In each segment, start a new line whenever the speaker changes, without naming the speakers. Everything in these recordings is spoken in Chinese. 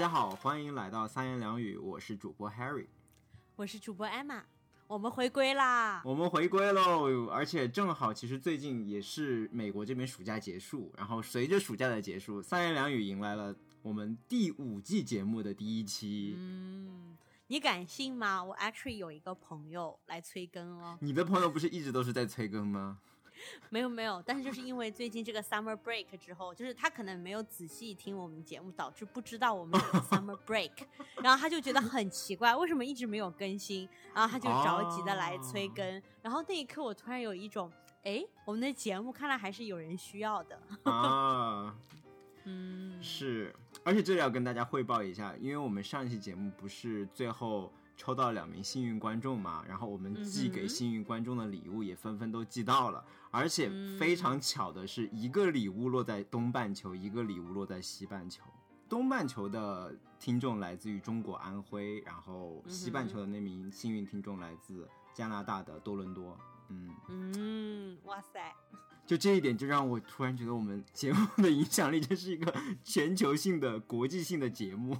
大家好，欢迎来到三言两语，我是主播 Harry，
我是主播 Emma，我们回归啦！
我们回归喽，而且正好，其实最近也是美国这边暑假结束，然后随着暑假的结束，三言两语迎来了我们第五季节目的第一期。
嗯，你敢信吗？我 actually 有一个朋友来催更哦。
你的朋友不是一直都是在催更吗？
没有没有，但是就是因为最近这个 summer break 之后，就是他可能没有仔细听我们节目，导致不知道我们有 summer break，然后他就觉得很奇怪，为什么一直没有更新，然后他就着急的来催更，然后那一刻我突然有一种，哎，我们的节目看来还是有人需要的
啊，
嗯，
是，而且这里要跟大家汇报一下，因为我们上一期节目不是最后。抽到两名幸运观众嘛，然后我们寄给幸运观众的礼物也纷纷都寄到了，而且非常巧的是，一个礼物落在东半球，一个礼物落在西半球。东半球的听众来自于中国安徽，然后西半球的那名幸运听众来自加拿大的多伦多。
嗯嗯，哇塞！
就这一点就让我突然觉得我们节目的影响力这是一个全球性的、国际性的节目。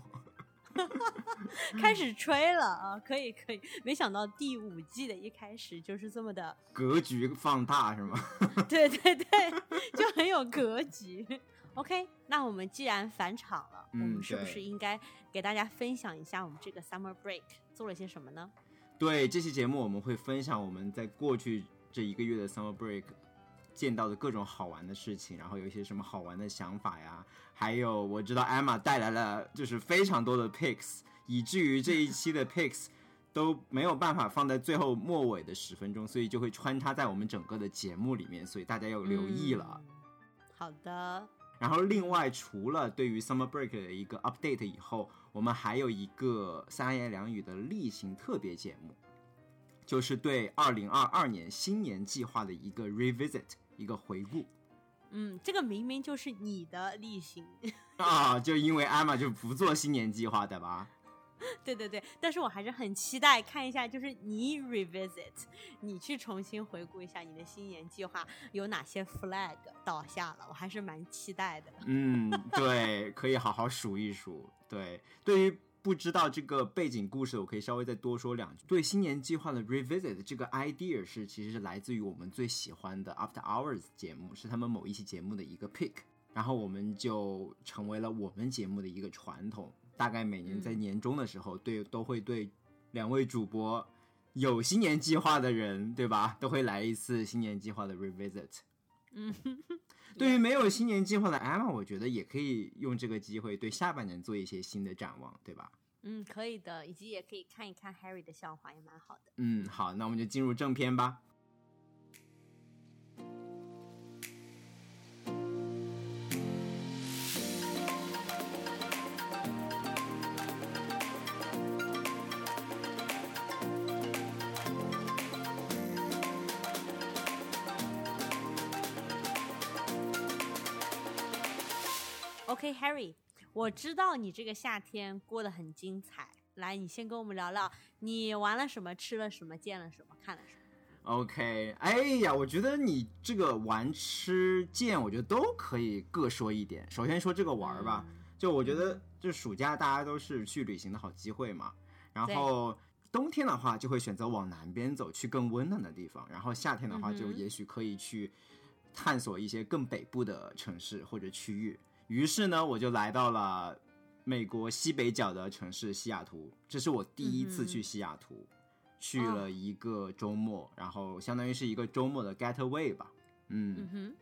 开始吹了啊！可以可以，没想到第五季的一开始就是这么的
格局放大是吗？
对对对，就很有格局。OK，那我们既然返场了，我们是不是应该给大家分享一下我们这个 Summer Break 做了些什么呢？
对，这期节目我们会分享我们在过去这一个月的 Summer Break。见到的各种好玩的事情，然后有一些什么好玩的想法呀？还有我知道 Emma 带来了就是非常多的 pics，以至于这一期的 pics 都没有办法放在最后末尾的十分钟，所以就会穿插在我们整个的节目里面，所以大家要留意了。
好的。
然后另外除了对于 Summer Break 的一个 update 以后，我们还有一个三言两语的例行特别节目。就是对二零二二年新年计划的一个 revisit，一个回顾。
嗯，这个明明就是你的例行
啊！就因为艾玛就不做新年计划的吧？
对对对，但是我还是很期待看一下，就是你 revisit，你去重新回顾一下你的新年计划有哪些 flag 倒下了，我还是蛮期待的。
嗯，对，可以好好数一数。对，对于。不知道这个背景故事，我可以稍微再多说两句。对新年计划的 revisit 这个 idea 是，其实是来自于我们最喜欢的 After Hours 节目，是他们某一期节目的一个 pick，然后我们就成为了我们节目的一个传统。大概每年在年终的时候，对都会对两位主播有新年计划的人，对吧，都会来一次新年计划的 revisit。
嗯，
对于没有新年计划的 Emma，我觉得也可以用这个机会对下半年做一些新的展望，对吧？
嗯，可以的，以及也可以看一看 Harry 的笑话，也蛮好的。
嗯，好，那我们就进入正片吧。
OK，Harry，我知道你这个夏天过得很精彩。来，你先跟我们聊聊你玩了什么，吃了什么，见了什么，看了什么。
OK，哎呀，我觉得你这个玩、吃、见，我觉得都可以各说一点。首先说这个玩吧，就我觉得，就暑假大家都是去旅行的好机会嘛。然后冬天的话，就会选择往南边走，去更温暖的地方。然后夏天的话，就也许可以去探索一些更北部的城市或者区域。于是呢，我就来到了美国西北角的城市西雅图。这是我第一次去西雅图，去了一个周末，然后相当于是一个周末的 getaway 吧。
嗯，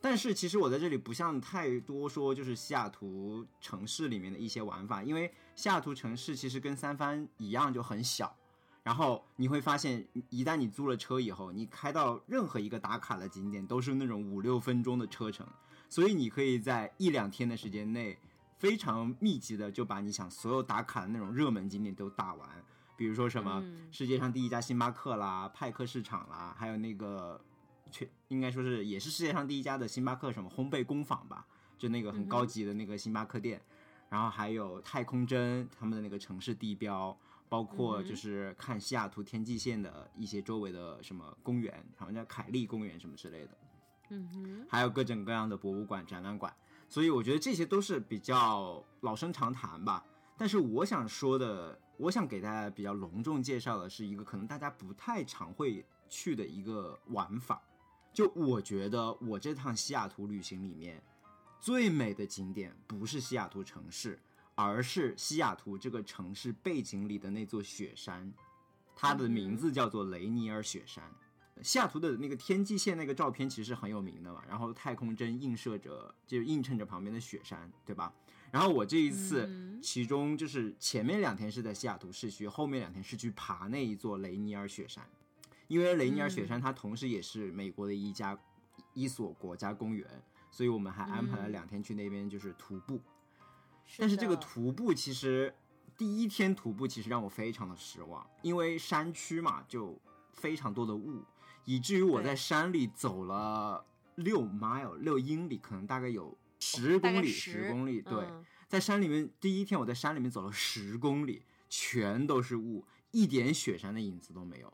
但是其实我在这里不像太多说，就是西雅图城市里面的一些玩法，因为西雅图城市其实跟三藩一样就很小。然后你会发现，一旦你租了车以后，你开到任何一个打卡的景点，都是那种五六分钟的车程。所以你可以在一两天的时间内，非常密集的就把你想所有打卡的那种热门景点都打完。比如说什么世界上第一家星巴克啦、派克市场啦，还有那个全应该说是也是世界上第一家的星巴克什么烘焙工坊吧，就那个很高级的那个星巴克店。然后还有太空针他们的那个城市地标，包括就是看西雅图天际线的一些周围的什么公园，好像叫凯利公园什么之类的。
嗯哼，
还有各种各样的博物馆、展览馆，所以我觉得这些都是比较老生常谈吧。但是我想说的，我想给大家比较隆重介绍的是一个可能大家不太常会去的一个玩法。就我觉得我这趟西雅图旅行里面最美的景点不是西雅图城市，而是西雅图这个城市背景里的那座雪山，它的名字叫做雷尼尔雪山。西雅图的那个天际线那个照片其实很有名的嘛，然后太空针映射着，就映衬着旁边的雪山，对吧？然后我这一次，其中就是前面两天是在西雅图市区，后面两天是去爬那一座雷尼尔雪山，因为雷尼尔雪山它同时也是美国的一家一所国家公园，所以我们还安排了两天去那边就是徒步。但是这个徒步其实第一天徒步其实让我非常的失望，因为山区嘛就非常多的雾。以至于我在山里走了六 mile 六英里，可能大概有十公里，十公里。对，在山里面，第一天我在山里面走了十公里，全都是雾，一点雪山的影子都没有。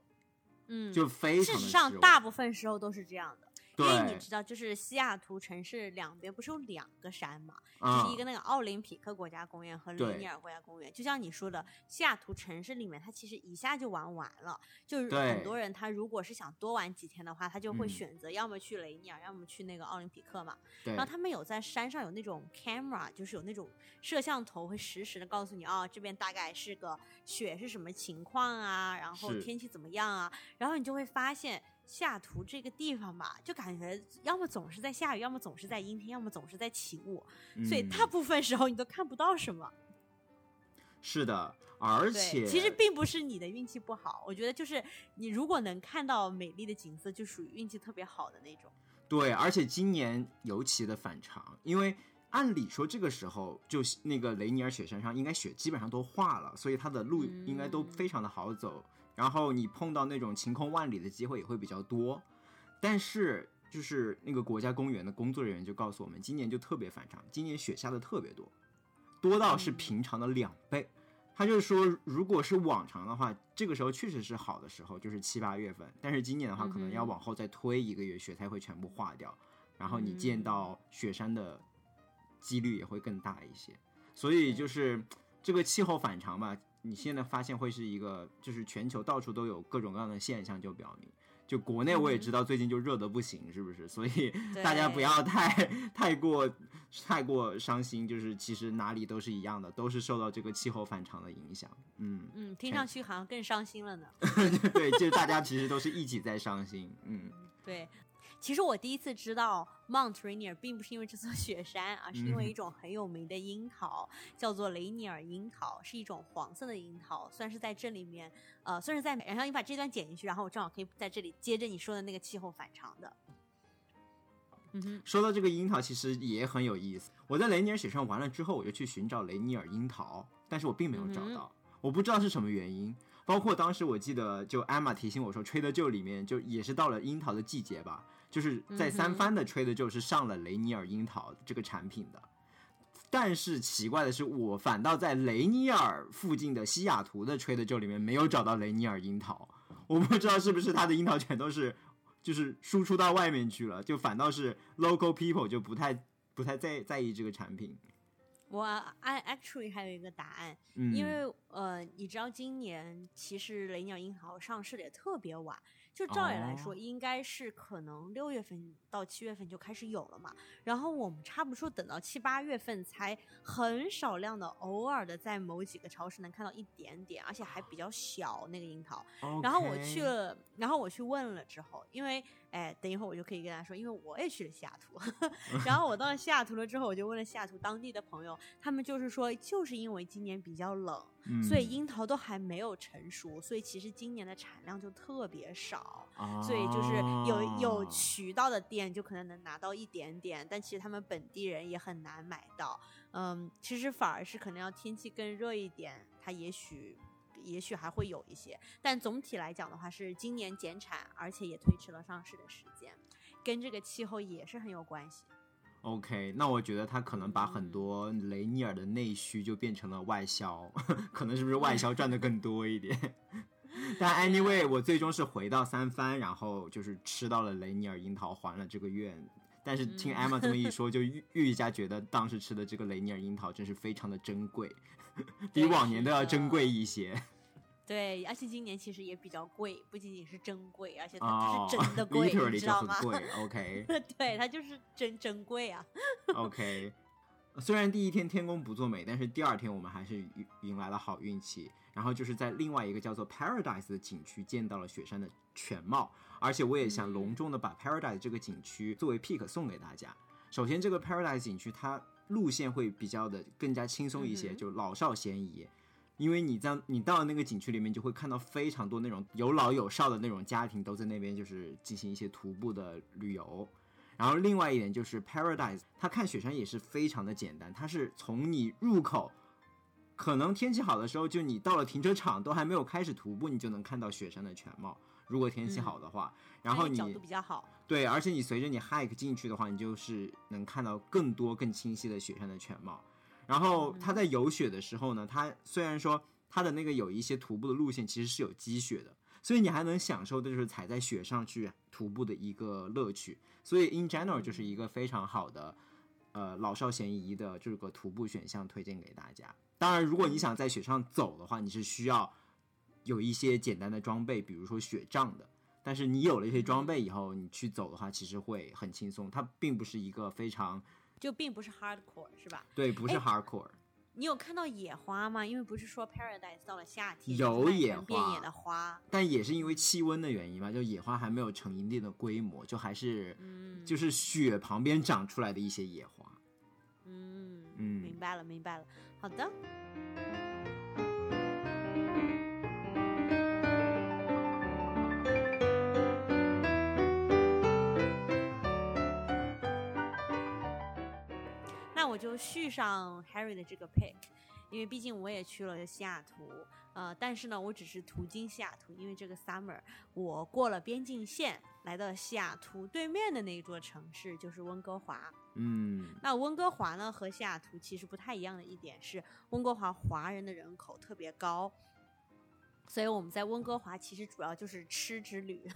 嗯，
就非
常。事实上，大部分时候都是这样的。因为你知道，就是西雅图城市两边不是有两个山嘛，就是一个那个奥林匹克国家公园和雷尼尔国家公园。就像你说的，西雅图城市里面，它其实一下就玩完了。就是很多人他如果是想多玩几天的话，他就会选择要么去雷尼尔，要么去那个奥林匹克嘛。然后他们有在山上有那种 camera，就是有那种摄像头，会实时的告诉你哦，这边大概是个雪是什么情况啊，然后天气怎么样啊，然后你就会发现。西雅图这个地方吧，就感觉要么总是在下雨，要么总是在阴天，要么总是在起雾，所以大部分时候你都看不到什么。
是的，而且
其实并不是你的运气不好，我觉得就是你如果能看到美丽的景色，就属于运气特别好的那种。
对，而且今年尤其的反常，因为按理说这个时候就那个雷尼尔雪山上应该雪基本上都化了，所以它的路应该都非常的好走。然后你碰到那种晴空万里的机会也会比较多，但是就是那个国家公园的工作人员就告诉我们，今年就特别反常，今年雪下的特别多，多到是平常的两倍。他就是说，如果是往常的话，这个时候确实是好的时候，就是七八月份，但是今年的话，可能要往后再推一个月，雪才会全部化掉，然后你见到雪山的几率也会更大一些。所以就是这个气候反常吧。你现在发现会是一个，就是全球到处都有各种各样的现象，就表明，就国内我也知道最近就热的不行，是不是？所以 大家不要太太过太过伤心，就是其实哪里都是一样的，都是受到这个气候反常的影响。嗯
嗯，听上去好像更伤心了呢。
对，就大家其实都是一起在伤心。嗯，
对。其实我第一次知道 Mount Rainier 并不是因为这座雪山，而是因为一种很有名的樱桃，叫做雷尼尔樱桃，是一种黄色的樱桃，算是在这里面，呃，算是在。然后你把这段剪进去，然后我正好可以在这里接着你说的那个气候反常的。嗯哼，
说到这个樱桃，其实也很有意思。我在雷尼尔雪山完了之后，我就去寻找雷尼尔樱桃，但是我并没有找到，我不知道是什么原因。包括当时我记得，就艾玛提醒我说，吹的旧里面就也是到了樱桃的季节吧。就是在三番的吹的就是上了雷尼尔樱桃这个产品的，但是奇怪的是，我反倒在雷尼尔附近的西雅图的吹的就里面没有找到雷尼尔樱桃，我不知道是不是它的樱桃全都是 就是输出到外面去了，就反倒是 local people 就不太不太在在意这个产品。
我 I actually 还有一个答案，因为呃，你知道今年其实雷尼尔樱桃上市的也特别晚。就照理来说，应该是可能六月份到七月份就开始有了嘛。然后我们差不多等到七八月份才很少量的，偶尔的在某几个超市能看到一点点，而且还比较小那个樱桃。然后我去了，然后我去问了之后，因为。哎，等一会儿我就可以跟他说，因为我也去了西雅图，然后我到了西雅图了之后，我就问了西雅图当地的朋友，他们就是说，就是因为今年比较冷，所以樱桃都还没有成熟，所以其实今年的产量就特别少，所以就是有有渠道的店就可能能拿到一点点，但其实他们本地人也很难买到。嗯，其实反而是可能要天气更热一点，它也许。也许还会有一些，但总体来讲的话，是今年减产，而且也推迟了上市的时间，跟这个气候也是很有关系。
OK，那我觉得他可能把很多雷尼尔的内需就变成了外销，可能是不是外销赚的更多一点？但 anyway，我最终是回到三藩，然后就是吃到了雷尼尔樱桃，还了这个愿。但是听
嗯
Emma 这么一说，就愈 愈加觉得当时吃的这个雷尼尔樱桃真是非常的珍贵，比往年都要珍贵一些
对，而且今年其实也比较贵，不仅仅是珍贵，而且它
哦
是真的贵，你
，literally 就
知道吗？
很贵。OK
对，它就是真珍贵啊。
OK，虽然第一天天公不作美，但是第二天我们还是迎迎来了好运气。然后就是在另外一个叫做 Paradise 的景区见到了雪山的全貌，而且我也想
嗯
隆重的把 Paradise 这个景区作为 pick 送给大家。首先，这个 Paradise 景区它路线会比较的更加轻松一些，就老少咸宜。因为你在你到了那个景区里面，就会看到非常多那种有老有少的那种家庭都在那边就是进行一些徒步的旅游。然后另外一点就是 Paradise，它看雪山也是非常的简单，它是从你入口，可能天气好的时候，就你到了停车场都还没有开始徒步，你就能看到雪山的全貌。如果天气
嗯
好的话，然后你
角度比较好。
对，而且你随着你 hike 进去的话，你就是能看到更多更清晰的雪山的全貌。然后它在有雪的时候呢，它虽然说它的那个有一些徒步的路线其实是有积雪的，所以你还能享受的就是踩在雪上去徒步的一个乐趣。所以 in general 就是一个非常好的呃老少咸宜的这个徒步选项，推荐给大家。当然，如果你想在雪上走的话，你是需要有一些简单的装备，比如说雪杖的。但是你有了一些装备以后，你去走的话，其实会很轻松。它并不是一个非常
就并不是 hardcore 是吧？
对，不是
哎
hardcore。
你有看到野花吗？因为不是说 Paradise 到了夏天
有野花
遍野的花，
但也是因为气温的原因吧，就野花还没有成一定的规模，就还是
嗯，
就是雪旁边长出来的一些野花。
嗯
嗯
明白了明白了。好的，我就续上 Harry 的这个 pick，因为毕竟我也去了西雅图，呃，但是呢，我只是途经西雅图，因为这个 summer 我过了边境线，来到西雅图对面的那一座城市，就是温哥华。
嗯
那温哥华呢和西雅图其实不太一样的一点是，温哥华华人的人口特别高，所以我们在温哥华其实主要就是吃之旅，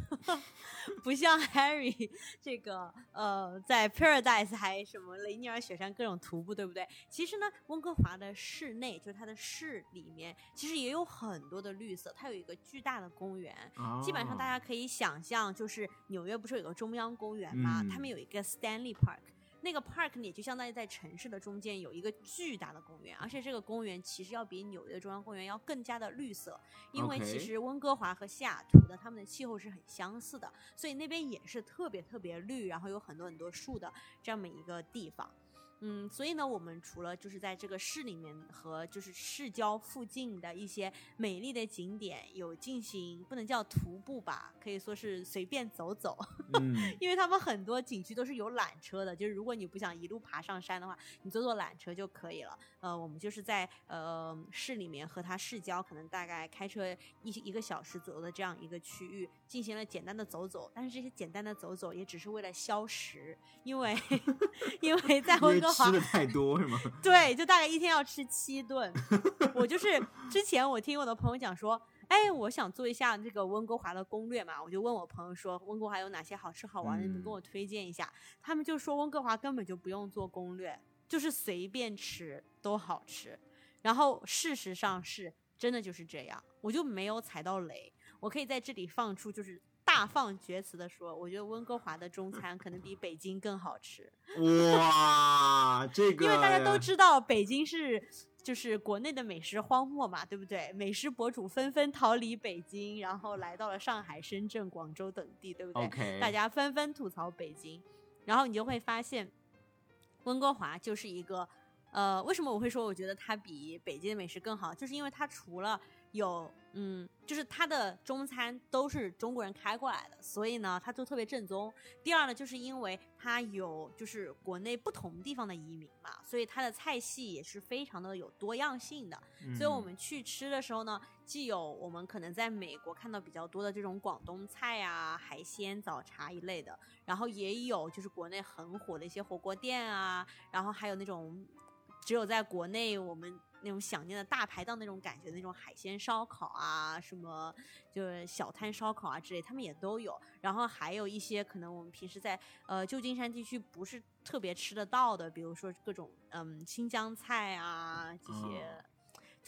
不像 Harry 这个呃在 Paradise 还什么雷尼尔雪山各种徒步，对不对？其实呢，温哥华的市内就是它的市里面，其实也有很多的绿色，它有一个巨大的公园，基本上大
家
家可以想象，就是纽约不是有个中央公园吗？
嗯
他们有一个 Stanley Park。那个 park 呢，也就相当于在城市的中间有一个巨大的公园，而且这个公园其实要比纽约的中央公园要更加的绿色，因为其实温哥华和西雅图的它们的气候是很相似的，所以那边也是特别特别绿，然后有很多很多树的这么一个地方。嗯，所以呢，我们除了就是在这个市里面和就是市郊附近的一些美丽的景点有进行，不能叫徒步吧，可以说是随便走走，
嗯
因为他们很多景区都是有缆车的，就是如果你不想一路爬上山的话，你坐坐缆车就可以了。呃，我们就是在呃市里面和它市郊，可能大概开车一一个小时左右的这样一个区域，进行了简单的走走。但是这些简单的走走也只是为了消食，因为 因为在温哥华
吃的太多是吗？
对，就大概一天要吃七顿。我就是之前我听我的朋友讲说，哎，我想做一下这个温哥华的攻略嘛，我就问我朋友说温哥华有哪些好吃好玩的，你们
嗯
给我推荐一下。他们就说温哥华根本就不用做攻略，就是随便吃都好吃。然后事实上是真的就是这样，我就没有踩到雷。我可以在这里放出就是大放厥词的说，我觉得温哥华的中餐可能比北京更好吃。
哇，这个
因为大家都知道北京是就是国内的美食荒漠嘛，对不对？美食博主纷纷逃离北京，然后来到了上海、深圳、广州等地，对不对
OK，
大家纷纷吐槽北京，然后你就会发现，温哥华就是一个，呃，为什么我会说我觉得它比北京的美食更好？就是因为它除了有，嗯，就是它的中餐都是中国人开过来的，所以呢，它就特别正宗。第二呢，就是因为它有就是国内不同地方的移民嘛，所以它的菜系也是非常的有多样性的。所以我
嗯
们去吃的时候呢，既有我们可能在美国看到比较多的这种广东菜啊、海鲜、早茶一类的，然后也有就是国内很火的一些火锅店啊，然后还有那种只有在国内我们那种想念的大排档那种感觉，那种海鲜烧烤啊，什么就是小摊烧烤啊之类，他们也都有。然后还有一些可能我们平时在呃旧金山地区不是特别吃得到的，比如说各种嗯新疆菜啊这些。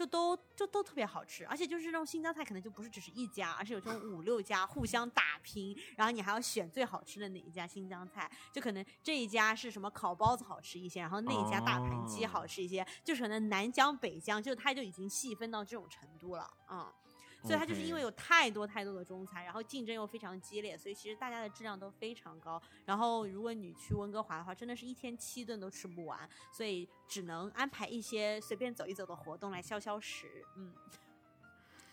就都就都特别好吃，而且就是那种新疆菜，可能就不是只是一家，而是有这种五六家互相打拼，然后你还要选最好吃的哪一家新疆菜，就可能这一家是什么烤包子好吃一些，然后那一家大盘鸡好吃一些，就是可能南疆北疆，就它就已经细分到这种程度了，嗯。所以它就是因为有太多太多的中餐，然后竞争又非常激烈，所以其实大家的质量都非常高。然后如果你去温哥华的话，真的是一天七顿都吃不完，所以只能安排一些随便走一走的活动来消消食。嗯，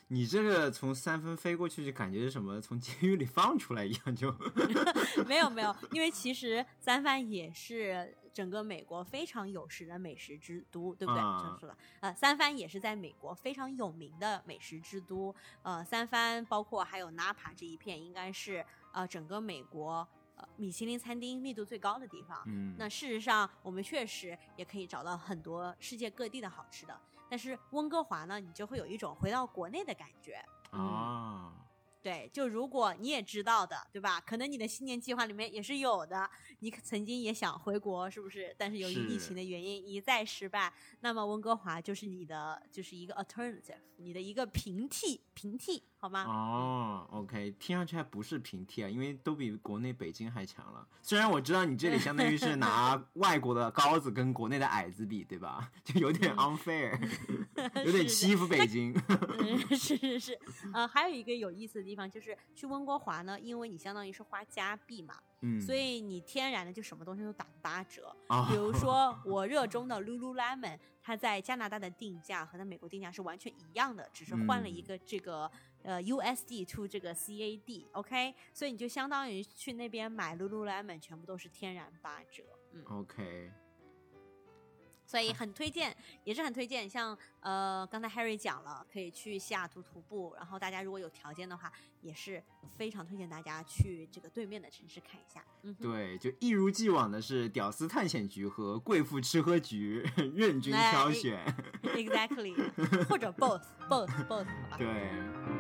你这个从三分飞过去就感觉是什么从监狱里放出来一样，就
没有没有，因为其实三藩也是。整个美国非常有食的美食之都，对不对？说的。呃，三藩也是在美国非常有名的美食之都。呃，三藩包括还有纳帕这一片，应该是呃整个美国呃米其林餐厅密度最高的地方。
嗯。
那事实上，我们确实也可以找到很多世界各地的好吃的。但是温哥华呢，你就会有一种回到国内的感觉。
啊。
对，就如果你也知道的，对吧？可能你的新年计划里面也是有的，你曾经也想回国，是不是？但是由于疫情的原因一再失败，那么温哥华就是你的，就是一个 alternative，你的一个平替，平替。好吗？
哦，OK，听上去还不是平替啊，因为都比国内北京还强了。虽然我知道你这里相当于是拿 外国的高子跟国内的矮子比，对吧？就有点 unfair，有点欺负北京。
是是是，呃，还有一个有意思的地方就是去温哥华呢，因为你相当于是花加币嘛。
嗯，
所以你天然的就什么东西都打八折，比如说 我热衷的 Lululemon，它在加拿大的定价和在美国定价是完全一样的，只是换了一个这个呃 USD to 这个 CAD，OK，所以你就相当于去那边买 Lululemon，全部都是天然八折，嗯
，OK。
所以很推荐，也是很推荐。像呃，刚才 Harry 讲了，可以去西雅图徒步。然后大家如果有条件的话，也是非常推荐大家去这个对面的城市看一下。嗯，
对，就一如既往的是屌丝探险局和贵妇吃喝局 任君挑选。
Exactly，或者 both，both，both，好吧？
对。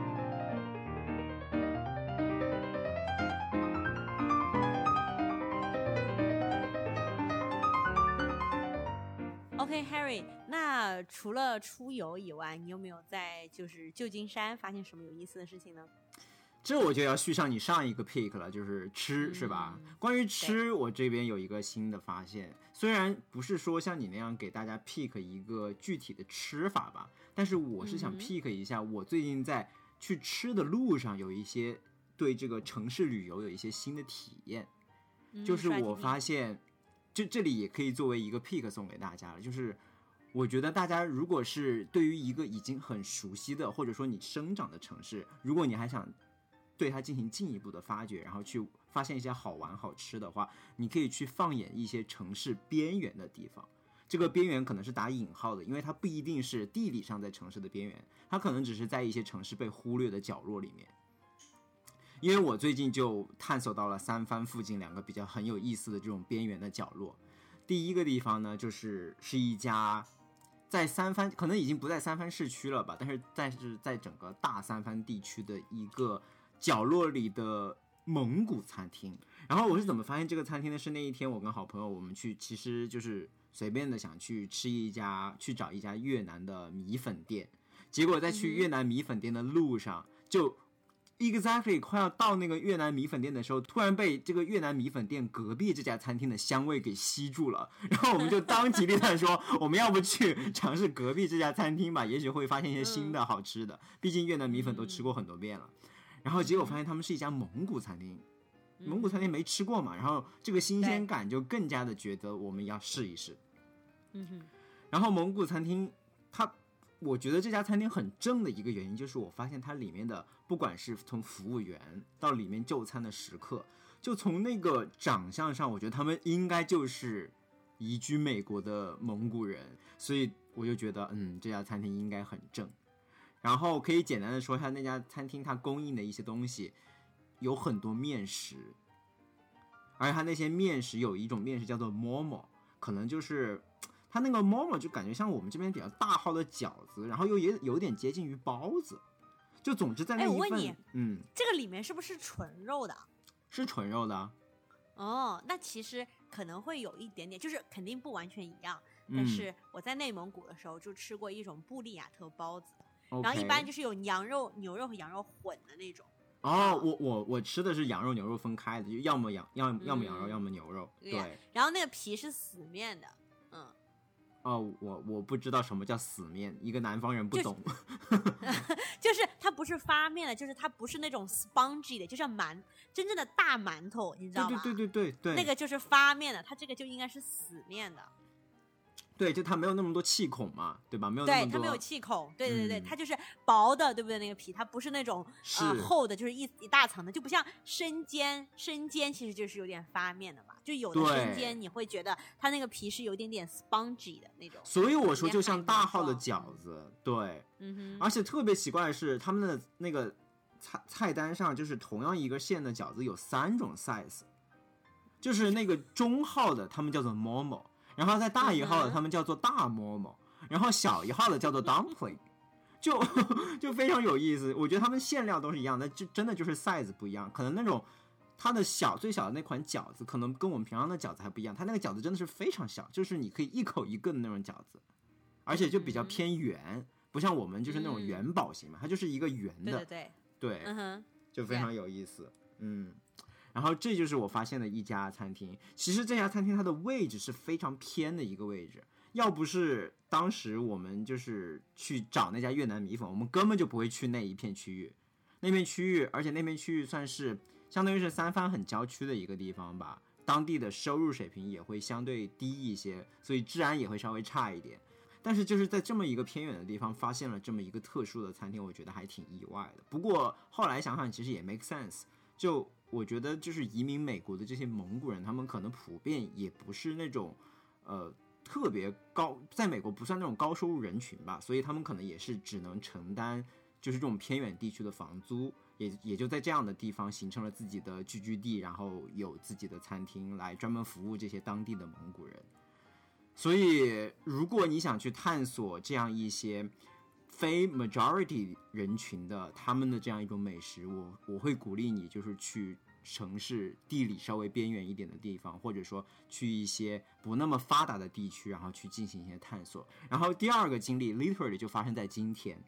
OK，Harry，那除了出游以外，你有没有在就是旧金山发现什么有意思的事情呢？
这我就要续上你上一个 pick 了，就是吃，是吧？关于吃，我这边有一个新的发现，虽然不是说像你那样给大家 pick 一个具体的吃法吧，但是我是想 pick 一下，我最近在去吃的路上有一些对这个城市旅游有一些新的体验，就是我发现。这这里也可以作为一个 pick 送给大家了，就是我觉得大家如果是对于一个已经很熟悉的，或者说你生长的城市，如果你还想对它进行进一步的发掘，然后去发现一些好玩好吃的话，你可以去放眼一些城市边缘的地方。这个边缘可能是打引号的，因为它不一定是地理上在城市的边缘，它可能只是在一些城市被忽略的角落里面。因为我最近就探索到了三藩附近两个比较很有意思的这种边缘的角落。第一个地方呢，就是是一家在三藩，可能已经不在三藩市区了吧，但是在是在整个大三藩地区的一个角落里的蒙古餐厅。然后我是怎么发现这个餐厅的？是那一天我跟好朋友我们去，其实就是随便的想去吃一家，去找一家越南的米粉店。结果在去越南米粉店的路上就。Exactly，快要到那个越南米粉店的时候，突然被这个越南米粉店隔壁这家餐厅的香味给吸住了。然后我们就当机立断说，我们要不去尝试隔壁这家餐厅吧？也许会发现一些新的好吃的。毕竟越南米粉都吃过很多遍了。然后结果发现他们是一家蒙古餐厅，蒙古餐厅没吃过嘛，然后这个新鲜感就更加的觉得我们要试一试。
嗯哼。
然后蒙古餐厅，它。我觉得这家餐厅很正的一个原因，就是我发现它里面的，不管是从服务员到里面就餐的食客，就从那个长相上，我觉得他们应该就是移居美国的蒙古人，所以我就觉得，嗯，这家餐厅应该很正。然后可以简单的说一下那家餐厅它供应的一些东西，有很多面食，而且它那些面食有一种面食叫做馍馍，可能就是。它那个 momo 就感觉像我们这边比较大号的饺子，然后又也有点接近于包子。就总之在那
哎
一份，
我问你
嗯，
这个里面是不是纯肉的？
是纯肉的啊，
哦，那其实可能会有一点点，就是肯定不完全一样。
嗯
但是我在内蒙古的时候就吃过一种布利亚特包子然后一般就是有羊肉、牛肉和羊肉混的那种。
哦，我我我吃的是羊肉牛肉分开的，就要么羊要要么羊肉，
嗯
要么牛肉。
对然后那个皮是死面的，嗯，
哦，我我不知道什么叫死面，一个南方人不懂
就是
懂。
就是它不是发面的，就是它不是那种 spongy 的，就像馒真正的大馒头，你知道吗？
对对对对对对，
那个就是发面的，它这个就应该是死面的，
对，就它没有那么多气孔嘛，对吧？没有那
对，
么多。
它没有气孔，对对对，
嗯
它就是薄的，对不对？那个皮它不是那种
是
呃厚的，就是一一大层的，就不像生煎，生煎其实就是有点发面的嘛，就有的生煎你会觉得它那个皮是有点点 spongy 的那种，
所以我说就像大号的饺子，对，
嗯哼，
而且特别奇怪的是，他们的那个菜菜单上，就是同样一个馅的饺子有三种 size，就是那个中号的他们叫做 momo，然后在大一号的他们叫做大 momo，然后小一号的叫做 dumpling，就 就非常有意思。我觉得他们馅料都是一样的，就真的就是 size 不一样，可能那种。它的小最小的那款饺子，可能跟我们平常的饺子还不一样。它那个饺子真的是非常小，就是你可以一口一个的那种饺子，而且就比较
嗯
偏圆，不像我们就是那种
嗯
元宝型嘛，它就是一个圆的，
对对对，
对
嗯哼，
就非常有意思。嗯，然后这就是我发现的一家餐厅。其实这家餐厅它的位置是非常偏的一个位置，要不是当时我们就是去找那家越南米粉，我们根本就不会去那一片区域。那片区域，而且那片区域算是相当于是三藩很郊区的一个地方吧，当地的收入水平也会相对低一些，所以治安也会稍微差一点。但是就是在这么一个偏远的地方发现了这么一个特殊的餐厅，我觉得还挺意外的。不过后来想想，其实也 make sense。就我觉得，就是移民美国的这些蒙古人，他们可能普遍也不是那种呃特别高，在美国不算那种高收入人群吧，所以他们可能也是只能承担就是这种偏远地区的房租，也也就在这样的地方形成了自己的聚居地，然后有自己的餐厅来专门服务这些当地的蒙古人。所以，如果你想去探索这样一些非 majority 人群的他们的这样一种美食，我我会鼓励你就是去城市地理稍微边缘一点的地方，或者说去一些不那么发达的地区，然后去进行一些探索。然后第二个经历 literally 就发生在今天，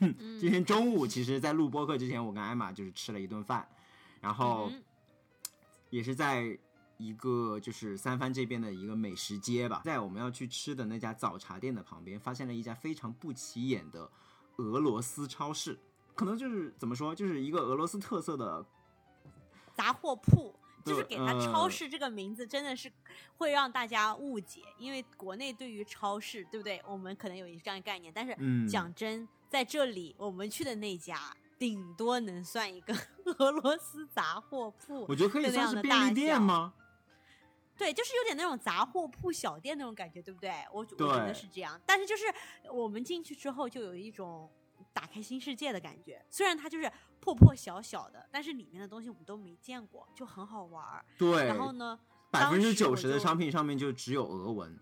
嗯
今天中午其实，在录播课之前，我跟艾玛就是吃了一顿饭，然后
嗯
也是在一个就是三藩这边的一个美食街吧，在我们要去吃的那家早茶店的旁边，发现了一家非常不起眼的俄罗斯超市，可能就是怎么说，就是一个俄罗斯特色的，
杂货铺。就是给它超
呃
市这个名字，真的是会让大家误解，因为国内对于超市，对不对？我们可能有一这样的概念，但是
嗯，
讲真，在这里我们去的那家，顶多能算一个 俄罗斯杂货铺。
我觉得可以算是便利店吗？
对，就是有点那种杂货铺小店那种感觉，对不对？我我觉得是这样。但是就是我们进去之后，就有一种打开新世界的感觉。虽然它就是破破小小的，但是里面的东西我们都没见过，就很好玩儿。
对，
然后呢，
百分之九十的商品上面就只有俄文。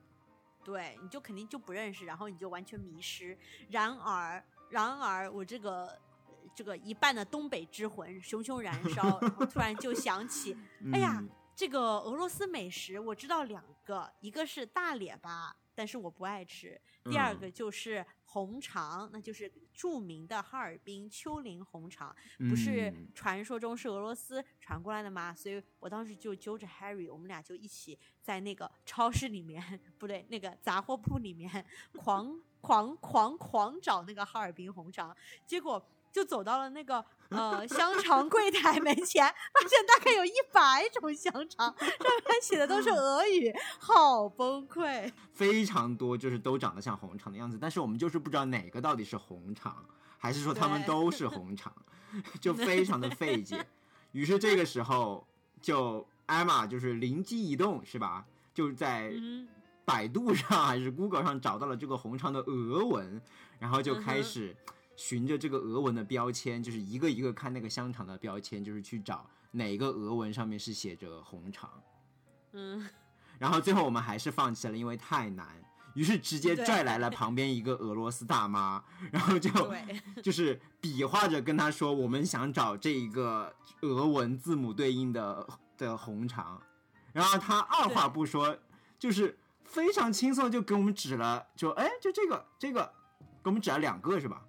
对，你就肯定就不认识，然后你就完全迷失。然而，然而我这个呃这个一半的东北之魂熊熊燃烧，然后突然就想起，哎呀
嗯，
这个俄罗斯美食我知道两个，一个是大列巴，但是我不爱吃；第二
嗯。
个就是红肠，那就是著名的哈尔滨丘陵红肠，不是
嗯。
传说中是俄罗斯传过来的吗？所以我当时就揪着 Harry，我们俩就一起在那个超市里面，不对，那个杂货铺里面 狂狂狂狂找那个哈尔滨红肠，结果就走到了那个呃香肠柜台门前，发现大概有一百种香肠，上面写的都是俄语，好崩溃。
非常多，就是都长得像红肠的样子，但是我们就是不知道哪个到底是红肠，还是说他们都 是红肠，就非常的费解。于是这个时候，就艾玛就是灵机一动，是吧？就在
嗯
百度上还是 Google 上找到了这个红肠的俄文，然后就开始循着这个俄文的标签，就是一个一个看那个香肠的标签，就是去找哪个俄文上面是写着红肠。
嗯，
然后最后我们还是放弃了，因为太难。于是直接拽来了旁边一个俄罗斯大妈，然后就就是比划着跟他说，我们想找这一个俄文字母对应的的红肠，然后他二话不说，就是非常轻松就给我们指了，就哎，就这个这个，给我们指了两个是吧？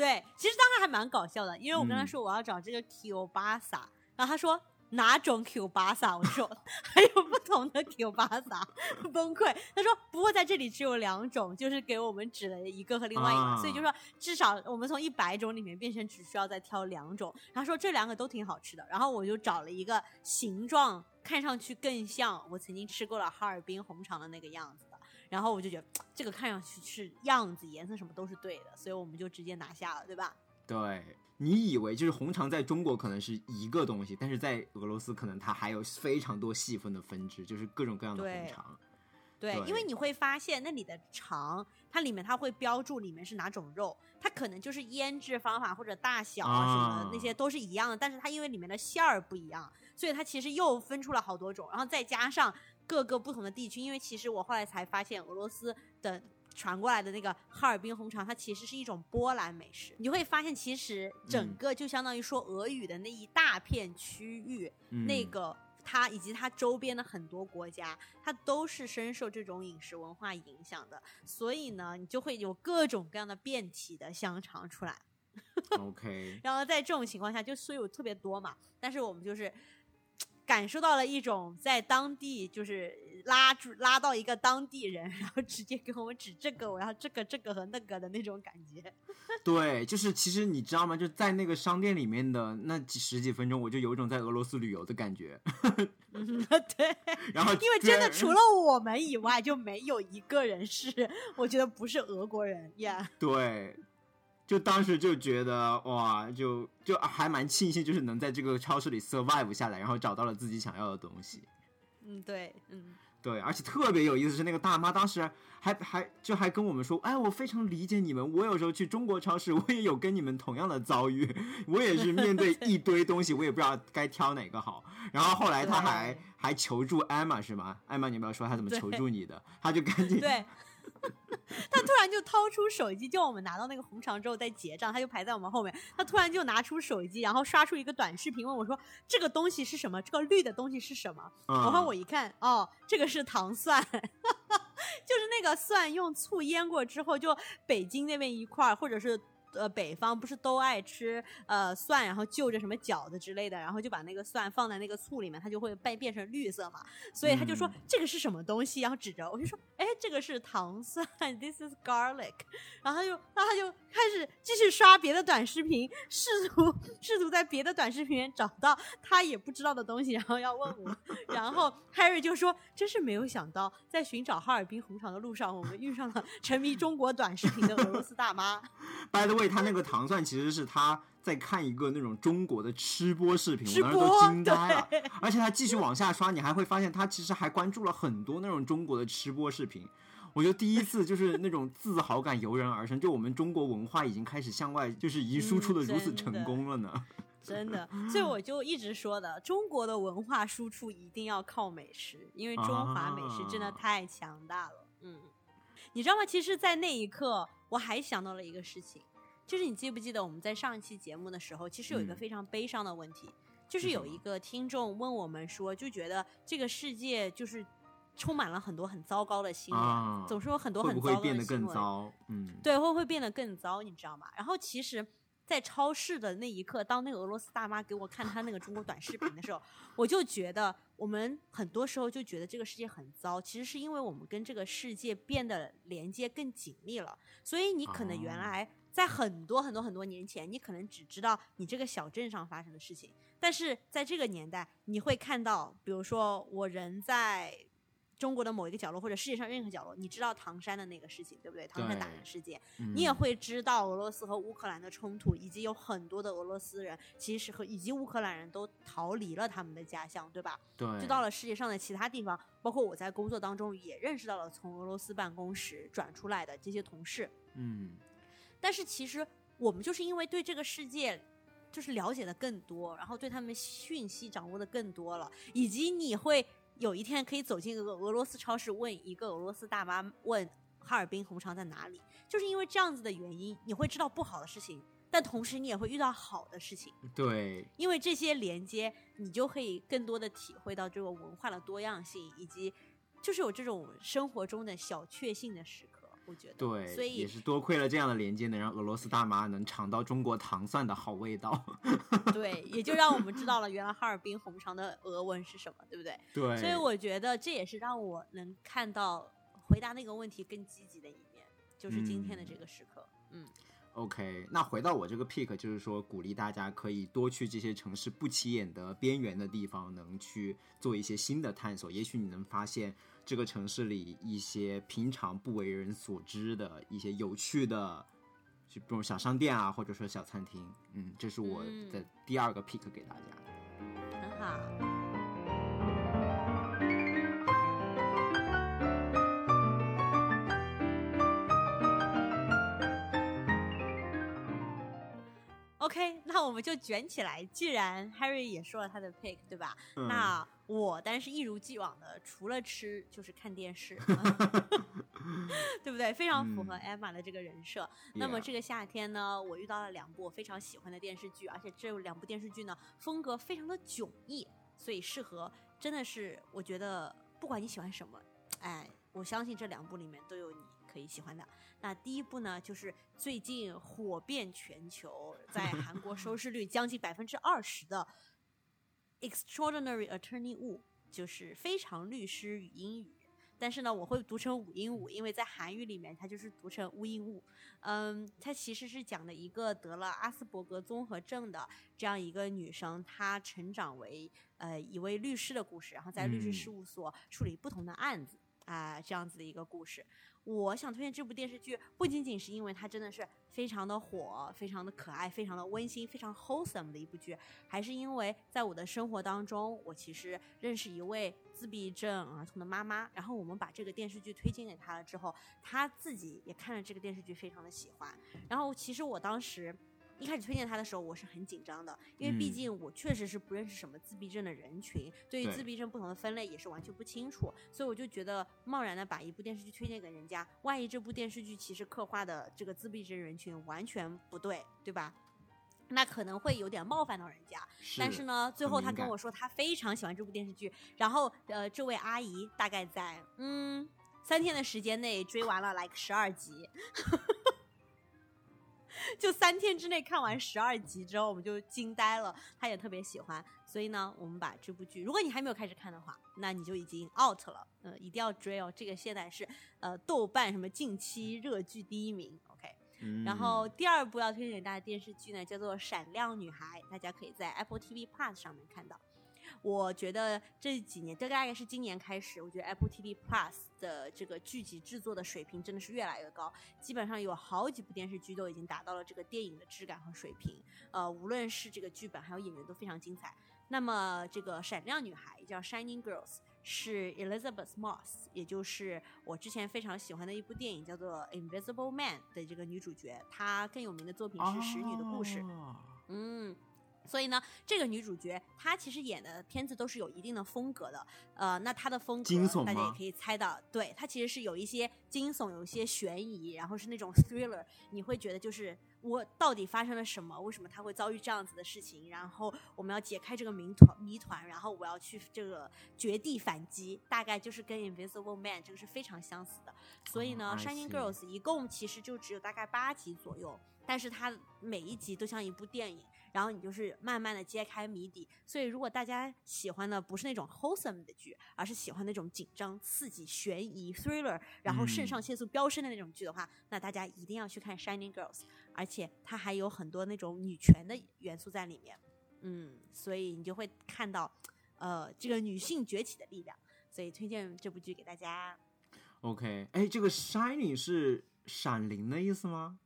对，其实当时还蛮搞笑的，因为我跟他
嗯
说我要找这个 Q 巴萨，然后他说哪种 Q 巴萨？我 说还有不同的 Q 巴萨，崩溃。他说不过在这里只有两种，就是给我们指了一个和另外一个，
啊
所以就说至少我们从一百种里面变成只需要再挑两种。他说这两个都挺好吃的，然后我就找了一个形状看上去更像我曾经吃过了哈尔滨红肠的那个样子的。然后我就觉得这个看上去是样子、颜色什么都是对的，所以我们就直接拿下了，对吧？
对你以为就是红肠在中国可能是一个东西，但是在俄罗斯可能它还有非常多细分的分支，就是各种各样的红肠。
对，
对
因为你会发现那里的肠，它里面它会标注里面是哪种肉，它可能就是腌制方法或者大小啊什么的、
啊
那些都是一样的，但是它因为里面的馅儿不一样，所以它其实又分出了好多种，然后再加上各个不同的地区，因为其实我后来才发现俄罗斯的。传过来的那个哈尔滨红肠，它其实是一种波兰美食。你会发现，其实整
嗯
个就相当于说俄语的那一大片区域，
嗯、
那个它以及它周边的很多国家，它都是深受这种饮食文化影响的，所以呢，你就会有各种各样的变体的香肠出来。
OK，
然后在这种情况下，就所以有特别多嘛，但是我们就是感受到了一种在当地就是拉住拉到一个当地人，然后直接给我们指这个，我要这个这个和那个的那种感觉。
对，就是其实你知道吗？就在那个商店里面的那几十几分钟，我就有一种在俄罗斯旅游的感觉。
嗯，对，
然后
因为真的除了我们以外，就没有一个人是我觉得不是俄国人呀。
对，就当时就觉得哇，就就还蛮庆幸，就是能在这个超市里 survive 下来，然后找到了自己想要的东西。
嗯，对，嗯，
对，而且特别有意思是，那个大妈当时还还就还跟我们说，哎，我非常理解你们，我有时候去中国超市，我也有跟你们同样的遭遇，我也是面对一堆东西，我也不知道该挑哪个好。然后后来他还还求助艾玛是吗？艾玛，你有没有说他怎么求助你的？他就赶紧
对。他突然就掏出手机，就我们拿到那个红肠之后再结账，他就排在我们后面。他突然就拿出手机，然后刷出一个短视频，问我说：“这个东西是什么？这个绿的东西是什么？”
嗯
然后我一看，哦，这个是糖蒜，就是那个蒜用醋腌过之后，就北京那边一块儿，或者是呃北方不是都爱吃呃蒜，然后就着什么饺子之类的，然后就把那个蒜放在那个醋里面，它就会变变成绿色嘛。所以他就说、
嗯
这个是什么东西，然后指着我就说，哎，这个是糖蒜，this is garlic。然后他就，然后他就开始继续刷别的短视频，试图试图在别的短视频里找到他也不知道的东西，然后要问我。然后 Harry 就说，真是没有想到，在寻找哈尔滨红肠的路上，我们遇上了沉迷中国短视频的俄罗斯大妈。
By the way，他那个糖蒜其实是他在看一个那种中国的吃播视频，
吃
我当时都
播
惊呆了。而且他继续往下刷，你还会发现他其实还关注了很多那种中国的吃播视频。我就第一次就是那种自豪感油然而生，就我们中国文化已经开始向外就是移输出的
嗯
如此成功了呢。
真的，所以我就一直说的，中国的文化输出一定要靠美食，因为中华美食真的
啊
太强大了。嗯，你知道吗？其实，在那一刻，我还想到了一个事情，就是你记不记得我们在上一期节目的时候，其实有一个
嗯
非常悲伤的问题，就是有一个听众问我们说，就觉得这个世界就是充满了很多很糟糕的新闻，
啊
总是有很多很糟糕的
变得更
新闻。
糟？嗯，
对，会不会变得更糟？你知道吗？然后其实，在超市的那一刻，当那个俄罗斯大妈给我看她那个中国短视频的时候，我就觉得我们很多时候就觉得这个世界很糟，其实是因为我们跟这个世界变得连接更紧密了。所以你可能原
哦
来在很多很多很多年前，你可能只知道你这个小镇上发生的事情，但是在这个年代，你会看到，比如说我人在。中国的某一个角落，或者世界上任何角落，你知道唐山的那个事情，对不对？唐山打人事件，
嗯
你也会知道俄罗斯和乌克兰的冲突，以及有很多的俄罗斯人其实和以及乌克兰人都逃离了他们的家乡，对吧？
对，
就到了世界上的其他地方，包括我在工作当中也认识到了从俄罗斯办公室转出来的这些同事。
嗯，
但是其实我们就是因为对这个世界就是了解的更多，然后对他们讯息掌握的更多了，以及你会有一天可以走进俄俄罗斯超市，问一个俄罗斯大妈问哈尔滨红肠在哪里，就是因为这样子的原因，你会知道不好的事情，但同时你也会遇到好的事情。
对，
因为这些连接，你就可以更多的体会到这个文化的多样性，以及就是有这种生活中的小确幸的时刻。我觉得，
对，
所以
也是多亏了这样的连接，能让俄罗斯大妈能尝到中国糖蒜的好味道。
对，也就让我们知道了原来哈尔滨红肠的俄文是什么，对不对？
对，
所以我觉得这也是让我能看到回答那个问题更积极的一面，就是今天的这个时刻。嗯。
OK，那回到我这个 pick，就是说鼓励大家可以多去这些城市不起眼的边缘的地方，能去做一些新的探索。也许你能发现这个城市里一些平常不为人所知的一些有趣的，就比如小商店啊，或者说小餐厅。嗯，这是我的第二个 pick 给大家。
很好。OK，那我们就卷起来。既然 Harry 也说了他的 pick，对吧？
嗯、
那我当然是一如既往的，除了吃就是看电视，对不对？非常符合 Emma 的这个人设。
嗯、
那么这个夏天呢，我遇到了两部我非常喜欢的电视剧，而且这两部电视剧呢风格非常的迥异，所以适合真的是我觉得不管你喜欢什么，哎，我相信这两部里面都有你可以喜欢的。那第一部呢，就是最近火遍全球，在韩国收视率将近百分之二十的《Extraordinary Attorney Wu》，就是非常律师与英语。但是呢，我会读成五音五，因为在韩语里面它就是读成乌音乌。嗯，它其实是讲的一个得了阿斯伯格综合症的这样一个女生，她成长为呃一位律师的故事，然后在律师事务所处理不同的案子啊、呃，这样子的一个故事。我想推荐这部电视剧，不仅仅是因为它真的是非常的火、非常的可爱、非常的温馨、非常 wholesome 的一部剧，还是因为在我的生活当中，我其实认识一位自闭症儿童的妈妈，然后我们把这个电视剧推荐给她了之后，她自己也看了这个电视剧，非常的喜欢。然后其实我当时。一开始推荐他的时候，我是很紧张的，因为毕竟我确实是不认识什么自闭症的人群，对于自闭症不同的分类也是完全不清楚，所以我就觉得贸然的把一部电视剧推荐给人家，万一这部电视剧其实刻画的这个自闭症人群完全不对，对吧？那可能会有点冒犯到人家。但是呢，最后他跟我说他非常喜欢这部电视剧，然后呃，这位阿姨大概在嗯三天的时间内追完了 like 十二集。就三天之内看完十二集之后，我们就惊呆了。他也特别喜欢，所以呢，我们把这部剧，如果你还没有开始看的话，那你就已经 out 了。呃，一定要追哦，这个现在是呃豆瓣什么近期热剧第一名。OK，、
嗯、
然后第二部要推荐给大家的电视剧呢，叫做《闪亮女孩》，大家可以在 Apple TV Plus 上面看到。我觉得这几年，这大概是今年开始，我觉得 Apple TV Plus 的这个剧集制作的水平真的是越来越高，基本上有好几部电视剧都已经达到了这个电影的质感和水平。呃，无论是这个剧本还有演员都非常精彩。那么这个闪亮女孩叫 Shining Girls，是 Elizabeth Moss，也就是我之前非常喜欢的一部电影叫做 Invisible Man 的这个女主角，她更有名的作品是《使女的故事》。
哦、
嗯。所以呢，这个女主角她其实演的片子都是有一定的风格的，呃，那她的风格大家也可以猜到，对，她其实是有一些惊悚，有一些悬疑，然后是那种 thriller，你会觉得就是我到底发生了什么？为什么她会遭遇这样子的事情？然后我们要解开这个谜团，谜团，然后我要去这个绝地反击，大概就是跟 Invisible Man 这个是非常相似的。所以呢、
哦
Shining Girls 一共其实就只有大概八集左右，但是它每一集都像一部电影。然后你就是慢慢的揭开谜底，所以如果大家喜欢的不是那种 wholesome 的剧，而是喜欢那种紧张、刺激、悬疑、thriller，然后肾上腺素飙升的那种剧的话，嗯、那大家一定要去看 Shining Girls，而且它还有很多那种女权的元素在里面，嗯，所以你就会看到，呃，这个女性崛起的力量，所以推荐这部剧给大家。
OK，哎，这个 Shining 是闪灵的意思吗？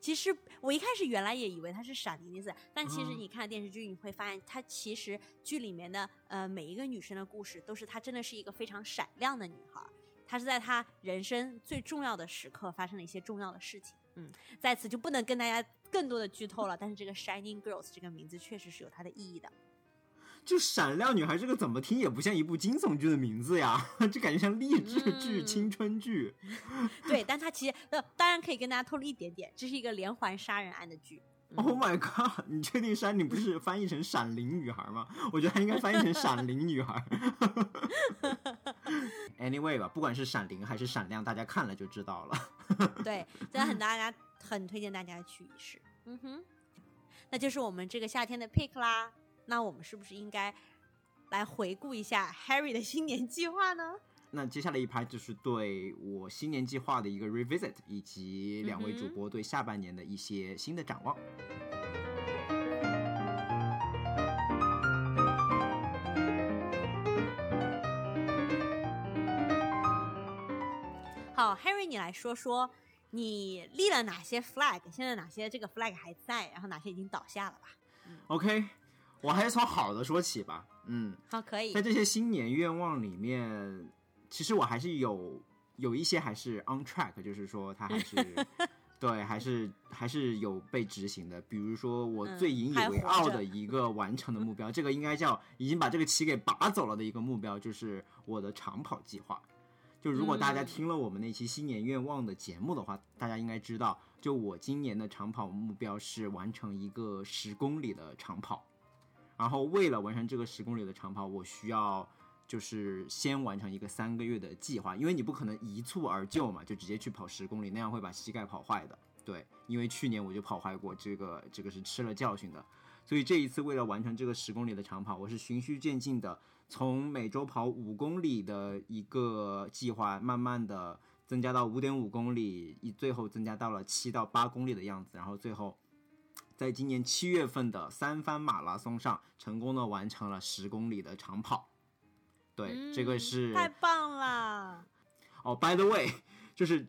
其实我一开始原来也以为它是闪灵的意思，但其实你看电视剧，你会发现它其实剧里面的呃每一个女生的故事，都是她真的是一个非常闪亮的女孩，她是在她人生最重要的时刻发生了一些重要的事情。嗯，在此就不能跟大家更多的剧透了，但是这个 Shining Girls 这个名字确实是有它的意义的。
就《闪亮女孩》这个怎么听也不像一部惊悚剧的名字呀，就感觉像励志剧、
嗯
青春剧。
对，但它其实呃，当然可以跟大家透露一点点，这是一个连环杀人案的剧。嗯
Oh my god！你确定山你不是翻译成《闪灵女孩》吗？我觉得它应该翻译成 《闪灵女孩》。anyway 吧，不管是闪灵还是闪亮，大家看了就知道了。
对，真的很大家很推荐大家去一试。嗯哼，那就是我们这个夏天的 pick 啦。那我们是不是应该来回顾一下 Harry 的新年计划呢？
那接下来一拍就是对我新年计划的一个 revisit，以及两位主播对下半年的一些新的展望。
好，Harry，你来说说你立了哪些 flag，现在哪些这个 flag 还在，然后哪些已经倒下了吧
？OK，我还是从好的说起吧。嗯，
好，可以
在。这些新年愿望里面，其实我还是有有一些还是 on track，就是说它还是 对，还是还是有被执行的。比如说我
嗯
最引以为傲的一个完成的目标，这个应该叫已经把这个旗给拔走了的一个目标，就是我的长跑计划。就如果大家
嗯
听了我们那期新年愿望的节目的话，大家应该知道，就我今年的长跑目标是完成一个十公里的长跑。然后为了完成这个十公里的长跑，我需要就是先完成一个三个月的计划，因为你不可能一蹴而就嘛，就直接去跑十公里，那样会把膝盖跑坏的。对，因为去年我就跑坏过，这个这个是吃了教训的。所以这一次为了完成这个十公里的长跑，我是循序渐进的，从每周跑五公里的一个计划，慢慢的增加到五点五公里，一最后增加到了七到八公里的样子，然后最后在今年七月份的三番马拉松上，成功的完成了十公里的长跑。对，这个
嗯
是
太棒了。
哦，by the way，就是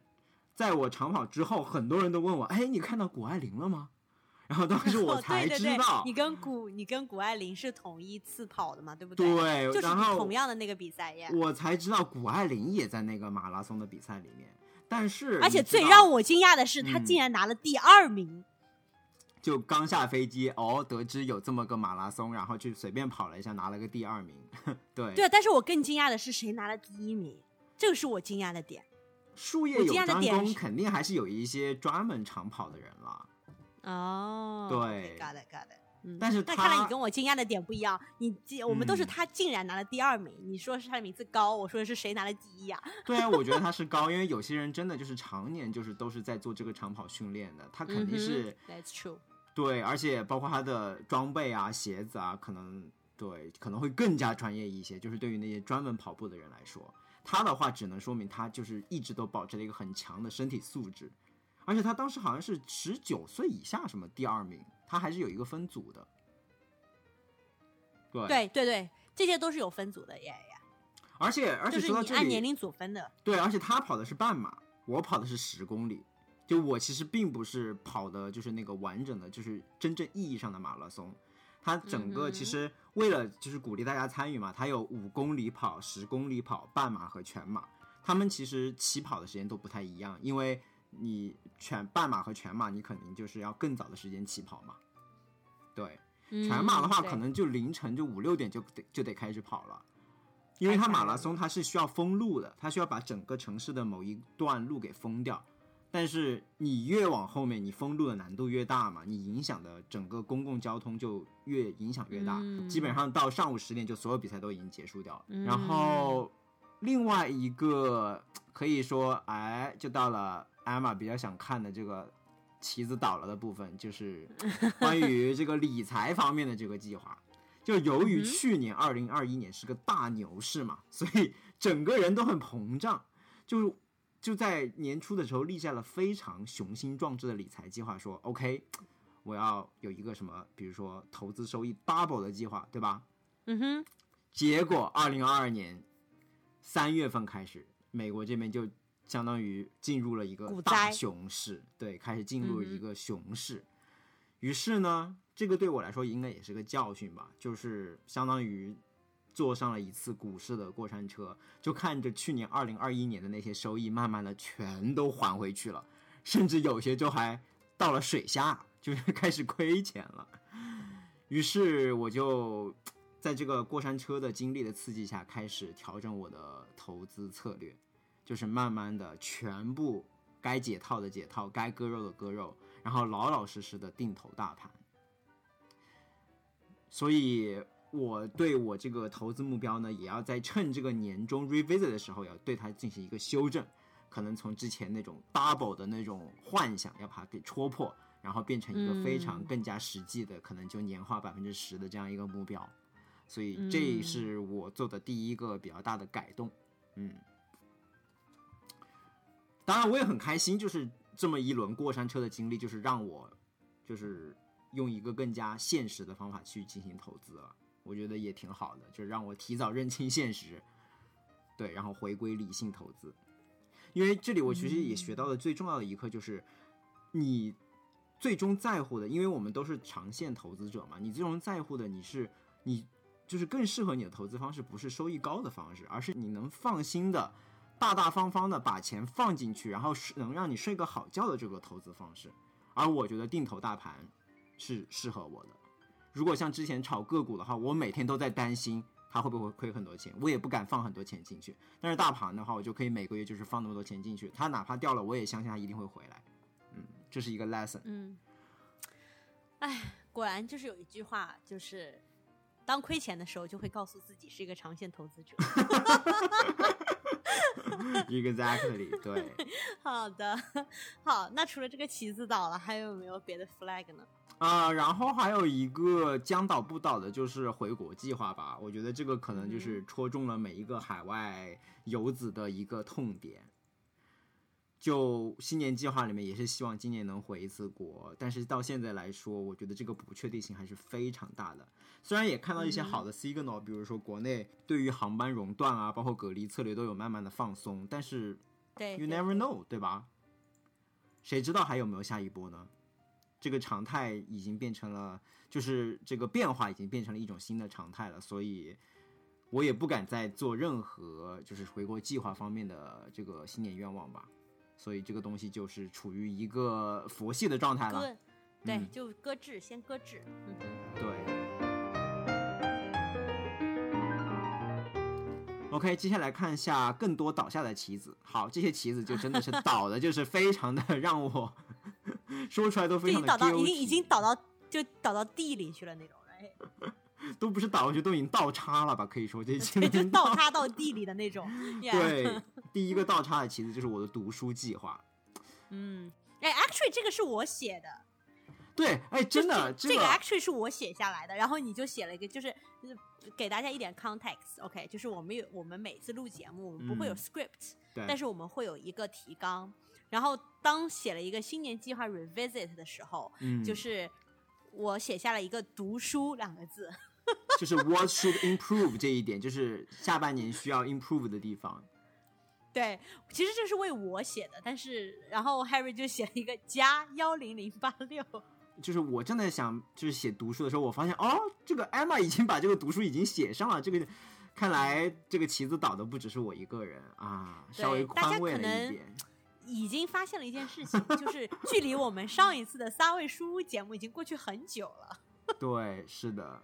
在我长跑之后，很多人都问我，哎，你看到谷爱凌了吗？然后当时我
哦
才
对对对
知道，
你跟谷你跟谷爱凌是同一次跑的嘛，对不对？
对，
就是同样的那个比赛耶。
我才知道谷爱凌也在那个马拉松的比赛里面，但是
而且最让我惊讶的是，她
嗯
竟然拿了第二名。
就刚下飞机哦，得知有这么个马拉松，然后去随便跑了一下，拿了个第二名。对，
对，但是我更惊讶的是谁拿了第一名，这个是我惊讶的点。
术业有专攻，肯定还是有一些专门长跑的人了。
哦，
对
got it got it。嗯，
但是
那看来
他
你跟我惊讶的点不一样，你记我们都是
嗯
他竟然拿了第二名，你说是他的名字高，我说的是谁拿了第一呀、
对啊，我觉得他是高，因为有些人真的就是常年就是都是在做这个长跑训练的，他肯定是、
嗯 That's true。
对，而且包括他的装备啊、鞋子啊，可能对可能会更加专业一些。就是对于那些专门跑步的人来说，他的话只能说明他就是一直都保持了一个很强的身体素质，而且他当时好像是十九岁以下什么第二名，他还是有一个分组的。对，
对对对，这些都是有分组的耶耶，
而且而且
就是
说到这里，
你按年龄组分的。
对，而且他跑的是半马，我跑的是十公里。就我其实并不是跑的，就是那个完整的，就是真正意义上的马拉松。它整个其实为了就是鼓励大家参与嘛，它有五公里跑、十公里跑、半马和全马。他们其实起跑的时间都不太一样，因为你全半马和全马，你肯定就是要更早的时间起跑嘛。对，全马的话，可能就凌晨就五六点就得就得开始跑了，因为它马拉松它是需要封路的，它需要把整个城市的某一段路给封掉。但是你越往后面，你封路的难度越大嘛，你影响的整个公共交通就越影响越大。
嗯
基本上到上午十点，就所有比赛都已经结束掉了。
嗯
然后另外一个可以说，哎，就到了艾玛比较想看的这个旗子倒了的部分，就是关于这个理财方面的这个计划。就由于去年二零二一年是个大牛市嘛，所以整个人都很膨胀，就就在年初的时候立下了非常雄心壮志的理财计划，说 OK，我要有一个什么，比如说投资收益 double 的计划，对吧？
嗯哼，
结果二零二二年三月份开始，美国这边就相当于进入了一个大熊市，对，开始进入一个熊市。于是呢，这个对我来说应该也是个教训吧，就是相当于坐上了一次股市的过山车，就看着去年二零二一年的那些收益，慢慢的全都还回去了，甚至有些就还到了水下，就是 开始亏钱了。于是我就在这个过山车的经历的刺激下，开始调整我的投资策略，就是慢慢的全部该解套的解套，该割肉的割肉，然后老老实实的定投大盘。所以我对我这个投资目标呢，也要在趁这个年终 revisit 的时候，要对它进行一个修正，可能从之前那种 double 的那种幻想，要把它给戳破，然后变成一个非常更加实际的，可能就年化百分之十的这样一个目标。所以这是我做的第一个比较大的改动，嗯。当然我也很开心，就是这么一轮过山车的经历，就是让我就是用一个更加现实的方法去进行投资了，我觉得也挺好的，就是让我提早认清现实，对，然后回归理性投资。因为这里我其实也学到的最重要的一课就是，你最终在乎的，因为我们都是长线投资者嘛，你最终在乎的你是你。就是更适合你的投资方式，不是收益高的方式，而是你能放心的、大大方方的把钱放进去，然后能让你睡个好觉的这个投资方式。而我觉得定投大盘是适合我的。如果像之前炒个股的话，我每天都在担心它会不会亏很多钱，我也不敢放很多钱进去。但是大盘的话，我就可以每个月就是放那么多钱进去，它哪怕掉了，我也相信它一定会回来。嗯，这是一个 lesson。
嗯，哎，果然就是有一句话，就是。当亏钱的时候，就会告诉自己是一个长线投资者。
Exactly，对。
好的，好。那除了这个旗子倒了，还有没有别的 flag 呢？
啊，然后还有一个将倒不倒的，就是回国计划吧。我觉得这个可能就是戳中了每一个海外游子的一个痛点。就新年计划里面也是希望今年能回一次国，但是到现在来说，我觉得这个不确定性还是非常大的。虽然也看到一些好的 signal，比如说国内对于航班熔断啊，包括隔离策略都有慢慢的放松，但是
对
，you never know，对吧？谁知道还有没有下一波呢？这个常态已经变成了，就是这个变化已经变成了一种新的常态了，所以我也不敢再做任何就是回国计划方面的这个新年愿望吧。所以这个东西就是处于一个佛系的状态了，
对，就搁置，先搁置。嗯
对。OK，接下来看一下更多倒下的棋子。好，这些棋子就真的是 倒的，就是非常的让我说出来都非常的
倒到已经已经倒到就倒到地里去了那种，
都不是倒，就都已经倒插了吧？可以说这些
就倒插到地里的那种。
对。第一个倒插的旗子就是我的读书计划。
嗯，哎，actually 这个是我写的。
对，哎，真的，
这个 actually 是我写下来的。然后你就写了一个，就是就是给大家一点 context，OK，就是我们有我们每次录节目，我们不会有 script，但是我们会有一个提纲。然后当写了一个新年计划 revisit 的时候，嗯，就是我写下了一个读书两个字，
就是 what should improve 这一点，就是下半年需要 improve 的地方。
对，其实这是为我写的，但是然后 Harry 就写了一个加幺零零八六，
就是我正在想，就是写读书的时候，我发现哦，这个 Emma 已经把这个读书已经写上了，这个看来这个旗子倒的不只是我一个人啊，稍微宽慰了一点。
已经发现了一件事情，就是距离我们上一次的三位书屋节目已经过去很久了。
对，是的。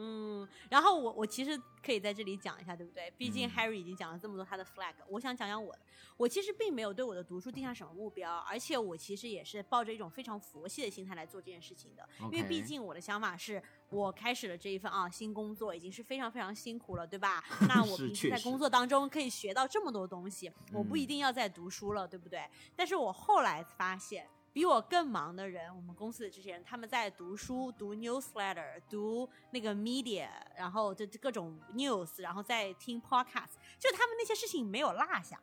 嗯，然后我我其实可以在这里讲一下，对不对？毕竟 Harry 已经讲了这么多他的 flag，我想讲讲我的。我其实并没有对我的读书定下什么目标，而且我其实也是抱着一种非常佛系的心态来做这件事情的。因为毕竟我的想法是，我开始了这一份啊新工作，已经是非常非常辛苦了，对吧？那我平时在工作当中可以学到这么多东西，我不一定要再读书了，对不对？但是我后来发现。比我更忙的人，我们公司的这些人，他们在读书、读 newsletter、读那个 media，然后就各种 news，然后在听 podcast，就他们那些事情没有落下。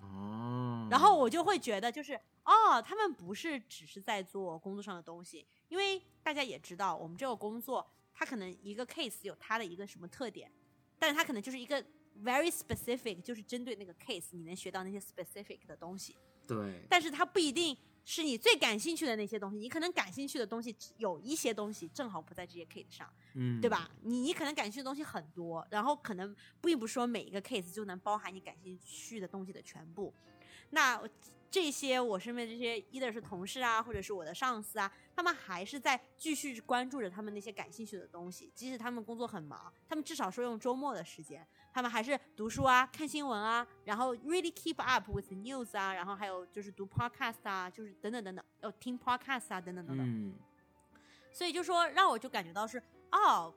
哦。
然后我就会觉得，就是哦，他们不是只是在做工作上的东西，因为大家也知道，我们这个工作，它可能一个 case 有它的一个什么特点，但是它可能就是一个 very specific，就是针对那个 case，你能学到那些 specific 的东西。
对。
但是它不一定。是你最感兴趣的那些东西，你可能感兴趣的东西有一些东西正好不在这些 case 上，
嗯，
对吧？你你可能感兴趣的东西很多，然后可能并不是说每一个 case 就能包含你感兴趣的东西的全部。那这些我身边这些，either 是同事啊，或者是我的上司啊，他们还是在继续关注着他们那些感兴趣的东西，即使他们工作很忙，他们至少说用周末的时间，他们还是读书啊、看新闻啊，然后 really keep up with the news 啊，然后还有就是读 podcast 啊，就是等等等等，哦，听 podcast 啊，等等等等。
嗯，
所以就说让我就感觉到是哦，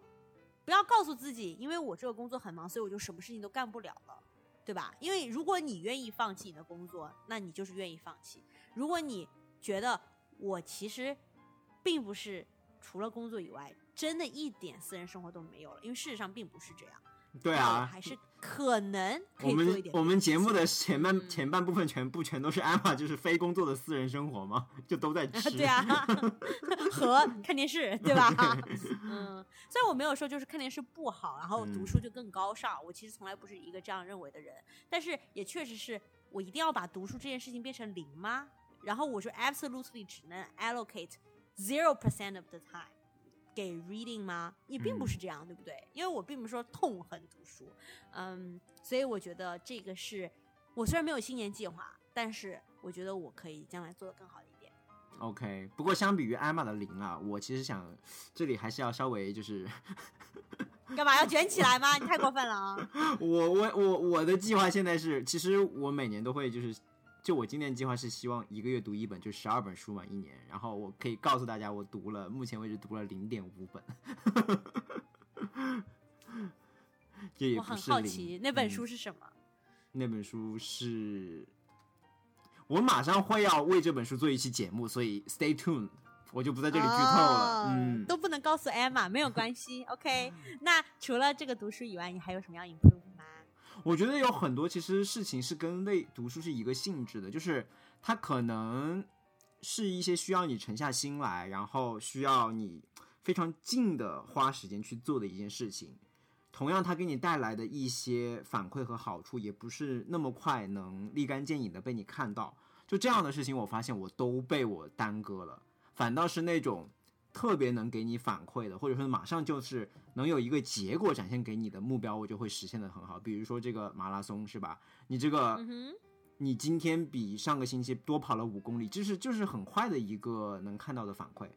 不要告诉自己，因为我这个工作很忙，所以我就什么事情都干不了了。对吧？因为如果你愿意放弃你的工作，那你就是愿意放弃。如果你觉得我其实并不是除了工作以外，真的一点私人生活都没有了，因为事实上并不是这样。
对啊，
还是可能可
我
以做一点。
们我们节目的前半、
嗯
前半部分全部全都是艾玛，就是非工作的私人生活嘛，就都在吃。
对啊，和看电视，对吧？嗯，虽然我没有说就是看电视不好，然后读书就更高尚，我其实从来不是一个这样认为的人。但是也确实是我一定要把读书这件事情变成零吗？然后我说 absolutely 只能 allocate zero percent of the time 给 reading 吗？也并不是这样，对不对？因为我并不是说痛恨读书，嗯，所以我觉得这个是我虽然没有新年计划，但是我觉得我可以将来做的更好一点。
OK，不过相比于艾玛的零啊，我其实想这里还是要稍微就是
干嘛要卷起来吗？你太过分了啊！
我我我我的计划现在是，其实我每年都会就是，就我今年计划是希望一个月读一本，就十二本书嘛一年。然后我可以告诉大家，我读了，目前为止读了零点五本，这 也
我很
不是
奇那本
嗯
书是什么。
那本书是，我马上会要为这本书做一期节目，所以 stay tuned，我就不在这里剧透了。
哦
嗯，
都不能告诉 Emma，没有关系。OK，那除了这个读书以外，你还有什么样 improve 吗？
我觉得有很多其实事情是跟类读书是一个性质的，就是它可能是一些需要你沉下心来，然后需要你非常静的花时间去做的一件事情。同样，它给你带来的一些反馈和好处，也不是那么快能立竿见影的被你看到。就这样的事情，我发现我都被我耽搁了，反倒是那种特别能给你反馈的，或者说马上就是能有一个结果展现给你的目标，我就会实现的很好。比如说这个马拉松是吧？你这个
嗯，
你今天比上个星期多跑了五公里，这是就是很快的一个能看到的反馈。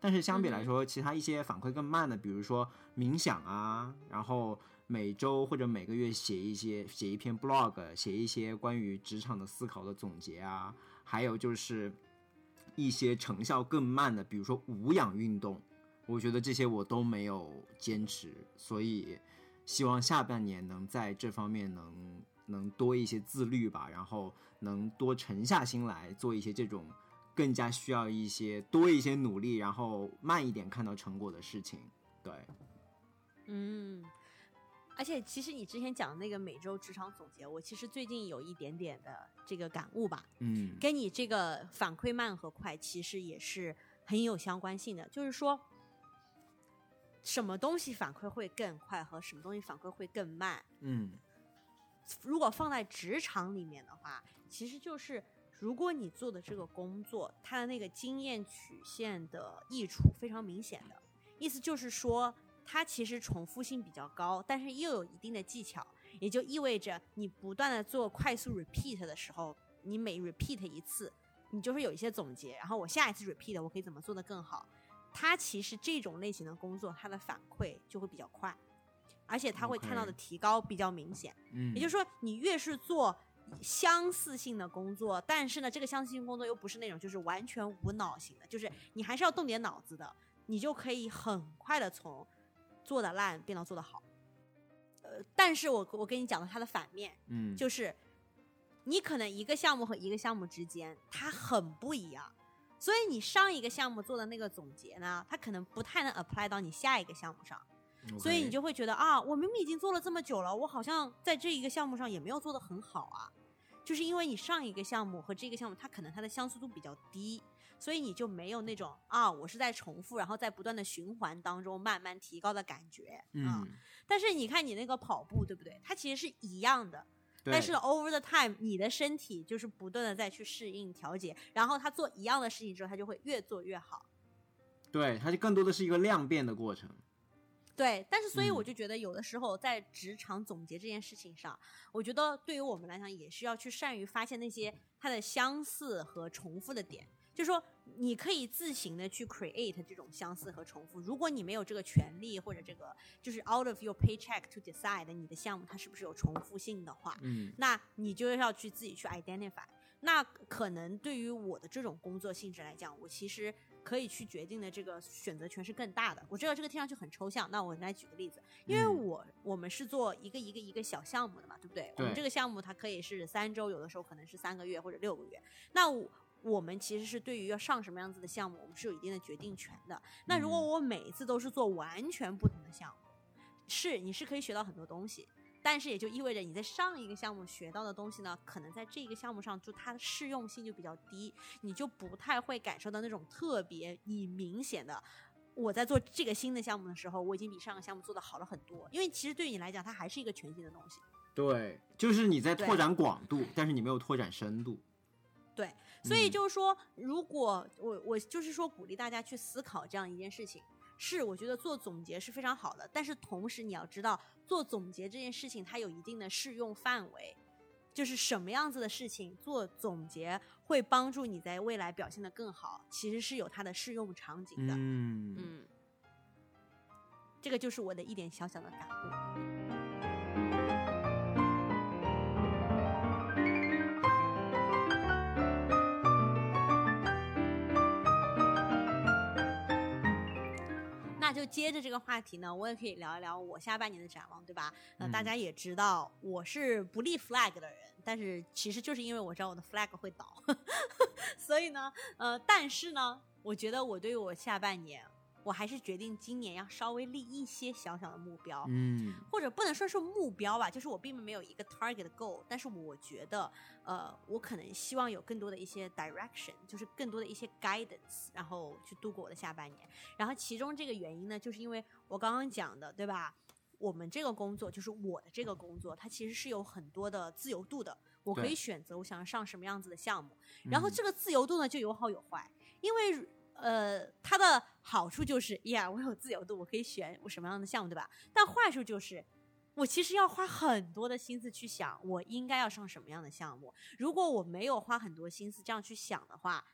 但是相比来说，其他一些反馈更慢的，比如说冥想啊，然后每周或者每个月写一些写一篇 blog，写一些关于职场的思考的总结啊，还有就是一些成效更慢的，比如说无氧运动，我觉得这些我都没有坚持，所以希望下半年能在这方面能能多一些自律吧，然后能多沉下心来做一些这种更加需要一些多一些努力，然后慢一点看到成果的事情。对，
嗯。而且，其实你之前讲的那个每周职场总结，我其实最近有一点点的这个感悟吧，
嗯
跟你这个反馈慢和快其实也是很有相关性的。就是说，什么东西反馈会更快和什么东西反馈会更慢，
嗯
如果放在职场里面的话，其实就是如果你做的这个工作，它的那个经验曲线的益处非常明显的，意思就是说，它其实重复性比较高，但是又有一定的技巧，也就意味着你不断的做快速 repeat 的时候，你每 repeat 一次，你就是有一些总结，然后我下一次 repeat 我可以怎么做得更好。它其实这种类型的工作，它的反馈就会比较快，而且它会看到的提高比较明显。
嗯，
也就是说，你越是做相似性的工作，但是呢，这个相似性工作又不是那种就是完全无脑型的，就是你还是要动点脑子的，你就可以很快的从做的烂变到做的好。呃，但是我我跟你讲的它的反面，
嗯
就是你可能一个项目和一个项目之间它很不一样，所以你上一个项目做的那个总结呢，它可能不太能 apply 到你下一个项目上。所以你就会觉得啊，我明明已经做了这么久了，我好像在这一个项目上也没有做得很好啊，就是因为你上一个项目和这个项目，它可能它的相似度比较低，所以你就没有那种啊，我是在重复，然后在不断的循环当中慢慢提高的感觉啊。
嗯，
但是你看你那个跑步，对不对？它其实是一样的，但是 over the time，你的身体就是不断的再去适应调节，然后它做一样的事情之后，它就会越做越好。
对，它就更多的是一个量变的过程。
对，但是所以
嗯
我就觉得有的时候在职场总结这件事情上，我觉得对于我们来讲也是要去善于发现那些它的相似和重复的点。就是说，你可以自行的去 create 这种相似和重复。如果你没有这个权利或者这个就是 out of your paycheck to decide 你的项目它是不是有重复性的话，
嗯
那你就要去自己去 identify。那可能对于我的这种工作性质来讲，我其实可以去决定的这个选择权是更大的。我知道这个听上去很抽象，那我来举个例子，因为
嗯
我我们是做一个一个一个小项目的嘛，对不对？我们这个项目它可以是三周，有的时候可能是三个月或者六个月。那我我们其实是对于要上什么样子的项目，我们是有一定的决定权的。那如果
嗯
我每一次都是做完全不同的项目，是你是可以学到很多东西，但是也就意味着你在上一个项目学到的东西呢，可能在这个项目上就它的适用性就比较低，你就不太会感受到那种特别你明显的。我在做这个新的项目的时候，我已经比上个项目做的好了很多，因为其实对于你来讲，它还是一个全新的东西。
对，就是你在拓展广度，但是你没有拓展深度。
对，所以
嗯。
就是说，如果我我就是说鼓励大家去思考这样一件事情，是我觉得做总结是非常好的，但是同时你要知道，做总结这件事情它有一定的适用范围，就是什么样子的事情做总结会帮助你在未来表现的更好，其实是有它的适用场景的。
嗯。
嗯，这个就是我的一点小小的感悟。那就接着这个话题呢，我也可以聊一聊我下半年的展望，对吧？呃大
嗯
家也知道我是不立 flag 的人，但是其实就是因为我知道我的 flag 会倒，所以呢，呃，但是呢，我觉得我对于我下半年，我还是决定今年要稍微立一些小小的目标，
嗯
或者不能说是目标吧，就是我并没有一个 target goal，但是我觉得，呃，我可能希望有更多的一些 direction，就是更多的一些 guidance，然后去度过我的下半年。然后其中这个原因呢，就是因为我刚刚讲的，对吧？我们这个工作就是我的这个工作，它其实是有很多的自由度的，我可以选择我想要上什么样子的项目。然后
嗯
这个自由度呢，就有好有坏，因为呃，它的好处就是呀，我有自由度，我可以选我什么样的项目，对吧？但坏处就是，我其实要花很多的心思去想，我应该要上什么样的项目。如果我没有花很多心思这样去想的话，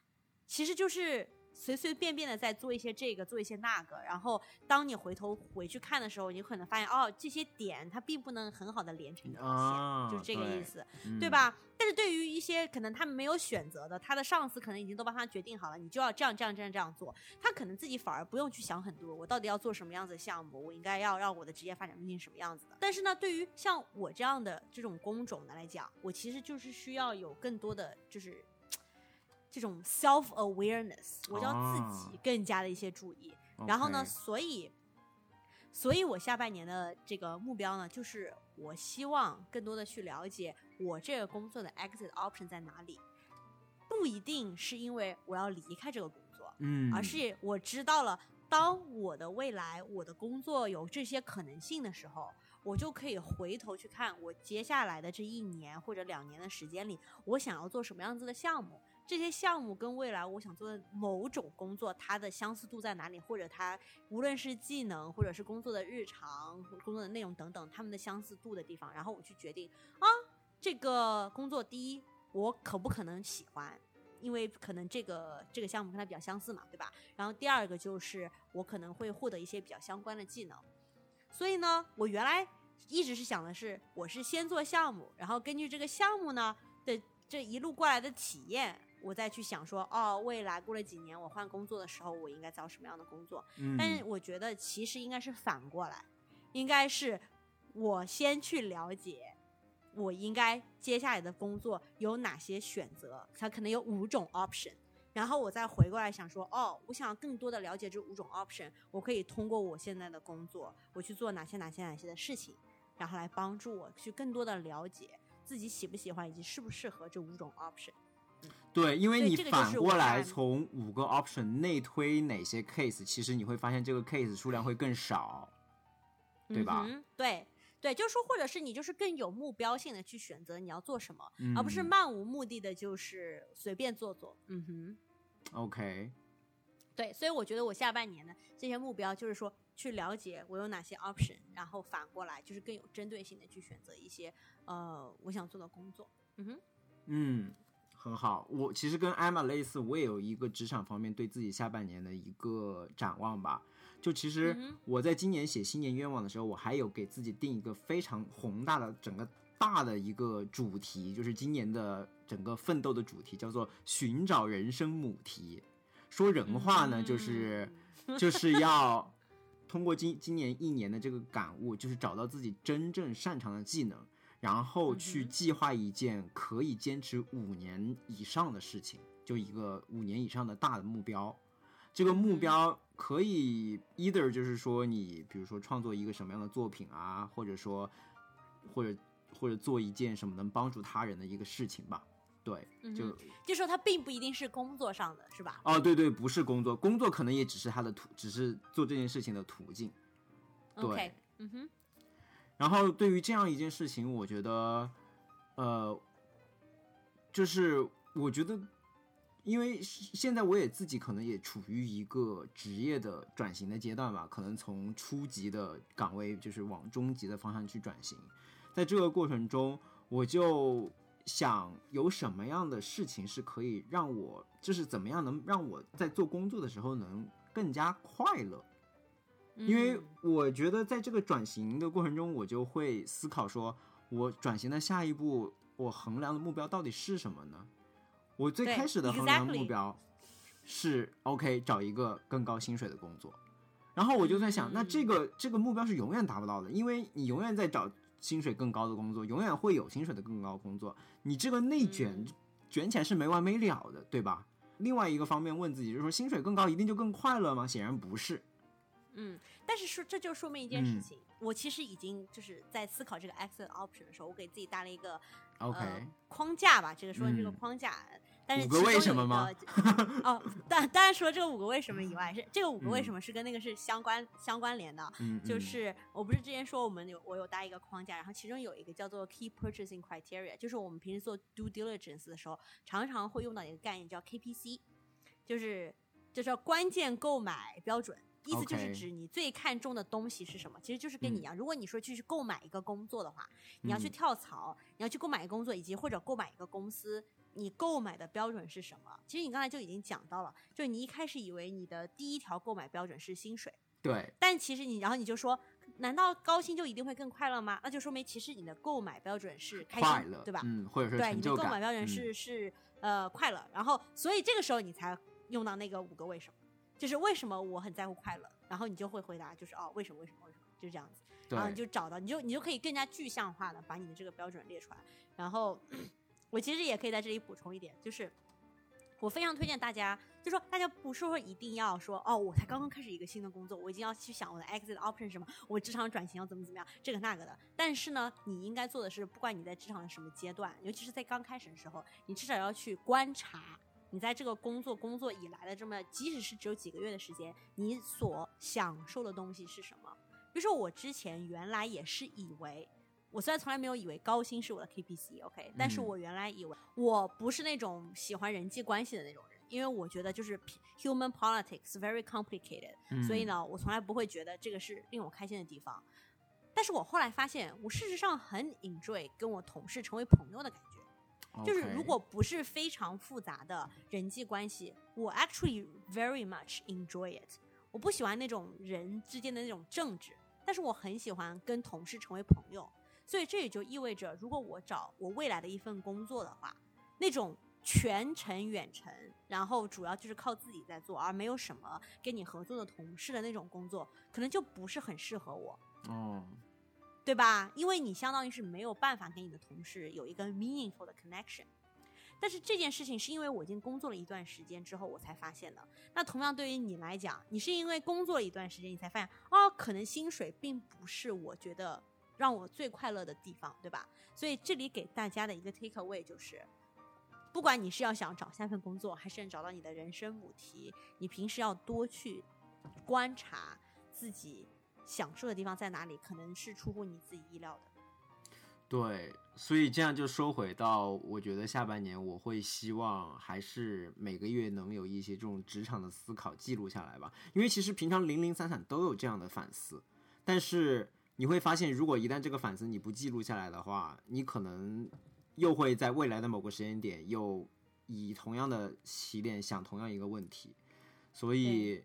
其实就是随随便便的在做一些这个，做一些那个，然后当你回头回去看的时候，你可能发现哦，这些点它并不能很好的连成一条线，
啊
就是这个意思。
嗯
对？吧？但是对于一些可能他们没有选择的，他的上司可能已经都帮他决定好了，你就要这样这样这样这样做，他可能自己反而不用去想很多，我到底要做什么样子的项目，我应该要让我的职业发展变成什么样子的。但是呢，对于像我这样的这种工种的来讲，我其实就是需要有更多的就是这种 self awareness，我就要自己
哦
更加的一些注意。然后呢所以，所以我下半年的这个目标呢，就是我希望更多的去了解我这个工作的 exit option 在哪里，不一定是因为我要离开这个工作，
嗯，
而是我知道了，当我的未来我的工作有这些可能性的时候，我就可以回头去看我接下来的这一年或者两年的时间里，我想要做什么样子的项目。这些项目跟未来我想做的某种工作，它的相似度在哪里，或者它无论是技能，或者是工作的日常、工作的内容等等，他们的相似度的地方，然后我去决定啊，这个工作第一，我可不可能喜欢，因为可能这个这个项目跟它比较相似嘛，对吧？然后第二个就是我可能会获得一些比较相关的技能，所以呢，我原来一直是想的是，我是先做项目，然后根据这个项目呢的这一路过来的体验，我再去想说，哦，未来过了几年我换工作的时候，我应该找什么样的工作？
嗯，
但是我觉得其实应该是反过来，应该是我先去了解。我应该接下来的工作有哪些选择？它可能有五种 option，然后我再回过来想说，哦，我想更多的了解这五种 option，我可以通过我现在的工作，我去做哪些哪些哪些的事情，然后来帮助我去更多的了解自己喜不喜欢以及适不适合这五种 option。
对，因为你反过来从五个 option 内推哪些 case，其实你会发现这个 case 数量会更少。对吧
嗯对对，就是说，或者是你就是更有目标性的去选择你要做什么，
嗯、
而不是漫无目的的，就是随便做做。嗯哼。
OK，
对，所以我觉得我下半年的这些目标就是说，去了解我有哪些 option，然后反过来就是更有针对性的去选择一些呃我想做的工作。嗯哼，
嗯，很好。我其实跟艾玛类似，我也有一个职场方面对自己下半年的一个展望吧。就其实我在今年写新年愿望的时候，我还有给自己定一个非常宏大的整个大的一个主题，就是今年的整个奋斗的主题叫做寻找人生母题。说人话呢，就是就是要通过今今年一年的这个感悟，就是找到自己真正擅长的技能，然后去计划一件可以坚持五年以上的事情，就一个五年以上的大的目标。这个目
嗯
标可以 either 就是说你比如说创作一个什么样的作品啊，或者说或者或者做一件什么能帮助他人的一个事情吧。对，就
嗯就说它并不一定是工作上的，是吧？
哦，对对，不是工作，工作可能也只是他的途，只是做这件事情的途径。对
OK，嗯哼，
然后对于这样一件事情，我觉得，呃，就是我觉得，因为现在我也自己可能也处于一个职业的转型的阶段吧，可能从初级的岗位就是往中级的方向去转型，在这个过程中，我就想有什么样的事情是可以让我，就是怎么样能让我在做工作的时候能更加快乐。因为
嗯
我觉得在这个转型的过程中，我就会思考说，我转型的下一步，我衡量的目标到底是什么呢？我最开始的衡量目标是 OK 找一个更高薪水的工作，然后我就在想，那这
嗯
个这个目标是永远达不到的，因为你永远在找薪水更高的工作，永远会有薪水的更高的工作，你这个内卷、
嗯
卷起来是没完没了的，对吧？另外一个方面问自己，就是说薪水更高一定就更快乐吗？显然不是。
嗯，但是说这就说明一件事
嗯
情，我其实已经就是在思考这个 exit option 的时候，我给自己搭了一个
OK，、
呃、框架吧，这个说这个
嗯
框架。但是
五个为什么吗？
哦，当当然除了这个五个为什么以外，是这个五个为
嗯
什么是跟那个是相关相关联的。
嗯，
就
嗯
是我不是之前说我们有我有搭一个框架，然后其中有一个叫做 key purchasing criteria，就是我们平时做 due diligence 的时候，常常会用到一个概念叫 KPC，就是就叫关键购买标准。意思就是指你最看重的东西是什么，其实就是跟你一
嗯
样。如果你说去去购买一个工作的话，你要去
嗯
跳槽，你要去购买一个工作，以及或者购买一个公司，你购买的标准是什么？其实你刚才就已经讲到了，就你一开始以为你的第一条购买标准是薪水，
对，
但其实你，然后你就说，难道高薪就一定会更快乐吗？那就说明其实你的购买标准是开心，
快乐，
对吧？
嗯，或者说
对，你的购买标准
嗯
是、是呃快乐，然后所以这个时候你才用到那个五个为什么，就是为什么我很在乎快乐，然后你就会回答就是哦为什么为什么为什么，就是这样子。然后你
对，
就找到，你就你就可以更加具象化的把你的这个标准列出来。然后我其实也可以在这里补充一点，就是我非常推荐大家，就说大家不是说一定要说哦，我才刚刚开始一个新的工作，我已经要去想我的 exit option 是什么，我职场转型要怎么怎么样，这个那个的。但是呢，你应该做的是，不管你在职场的什么阶段，尤其是在刚开始的时候，你至少要去观察。你在这个工作工作以来的这么，即使是只有几个月的时间，你所享受的东西是什么？比如说我之前原来也是以为，我虽然从来没有以为高薪是我的 KPC，OK，、但是
嗯
我原来以为我不是那种喜欢人际关系的那种人，因为我觉得就是 human politics very complicated，、所以
嗯
呢，我从来不会觉得这个是令我开心的地方。但是我后来发现，我事实上很 enjoy 跟我同事成为朋友的感觉。就是如果不是非常复杂的人际关系，我 actually very much enjoy it。我不喜欢那种人之间的那种政治，但是我很喜欢跟同事成为朋友。所以这也就意味着，如果我找我未来的一份工作的话，那种全程远程，然后主要就是靠自己在做，而没有什么跟你合作的同事的那种工作，可能就不是很适合我。
哦，
对吧？因为你相当于是没有办法跟你的同事有一个 meaningful 的 connection。但是这件事情是因为我已经工作了一段时间之后我才发现的。那同样对于你来讲，你是因为工作了一段时间，你才发现哦，可能薪水并不是我觉得让我最快乐的地方，对吧？所以这里给大家的一个 take away 就是，不管你是要想找下份工作，还是找到你的人生母题，你平时要多去观察自己享受的地方在哪里，可能是出乎你自己意料的。
对，所以这样就收回到，我觉得下半年我会希望还是每个月能有一些这种职场的思考记录下来吧，因为其实平常零零散散都有这样的反思，但是你会发现，如果一旦这个反思你不记录下来的话，你可能又会在未来的某个时间点又以同样的起点想同样一个问题，所以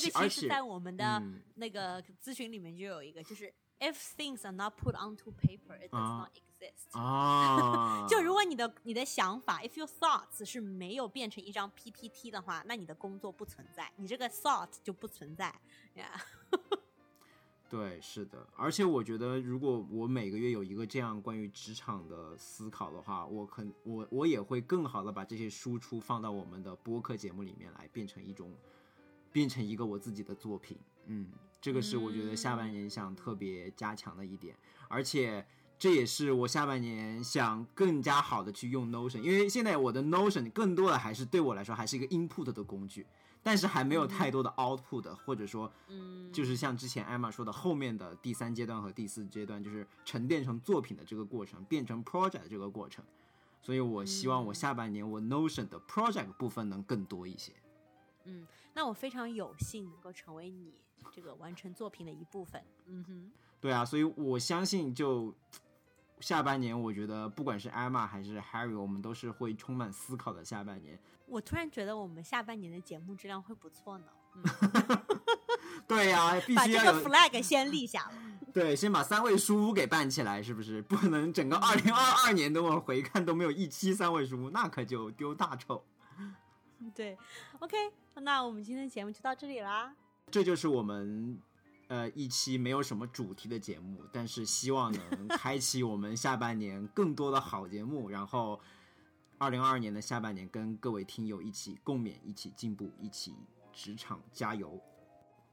这个其实在我们的
嗯
那个咨询里面就有一个，就是 if things are not put onto paper, it does
啊
not exist。
啊，
就如果你的你的想法，if your thoughts 是没有变成一张 PPT 的话，那你的工作不存在，你这个 thought 就不存在呀。
对，是的，而且我觉得，如果我每个月有一个这样关于职场的思考的话，我肯我我也会更好的把这些输出放到我们的播客节目里面来，变成一种，变成一个我自己的作品。嗯，这个是我觉得下半年想特别加强的一点，而且这也是我下半年想更加好的去用 Notion，因为现在我的 Notion 更多的还是对我来说还是一个 input 的工具，但是还没有太多的 output，或者说
嗯，
就是像之前艾玛说的，后面的第三阶段和第四阶段，就是沉淀成作品的这个过程，变成 project 的这个过程。所以我希望我下半年我 Notion 的 project 部分能更多一些。
嗯，那我非常有幸能够成为你这个完成作品的一部分。嗯哼，
对啊，所以我相信就下半年，我觉得不管是艾玛还是 Harry，我们都是会充满思考的下半年。
我突然觉得我们下半年的节目质量会不错呢。嗯，
对呀、必
把这个 flag 先立下了。
对，先把三位书屋给办起来，是不是？不能整个二零二二年等我回看都没有一期三位书屋，那可就丢大丑。
对，OK，那我们今天的节目就到这里啦。
这就是我们呃一期没有什么主题的节目，但是希望能 开启我们下半年更多的好节目，然后二零二二年的下半年跟各位听友一起共勉，一起进步，一起职场加油。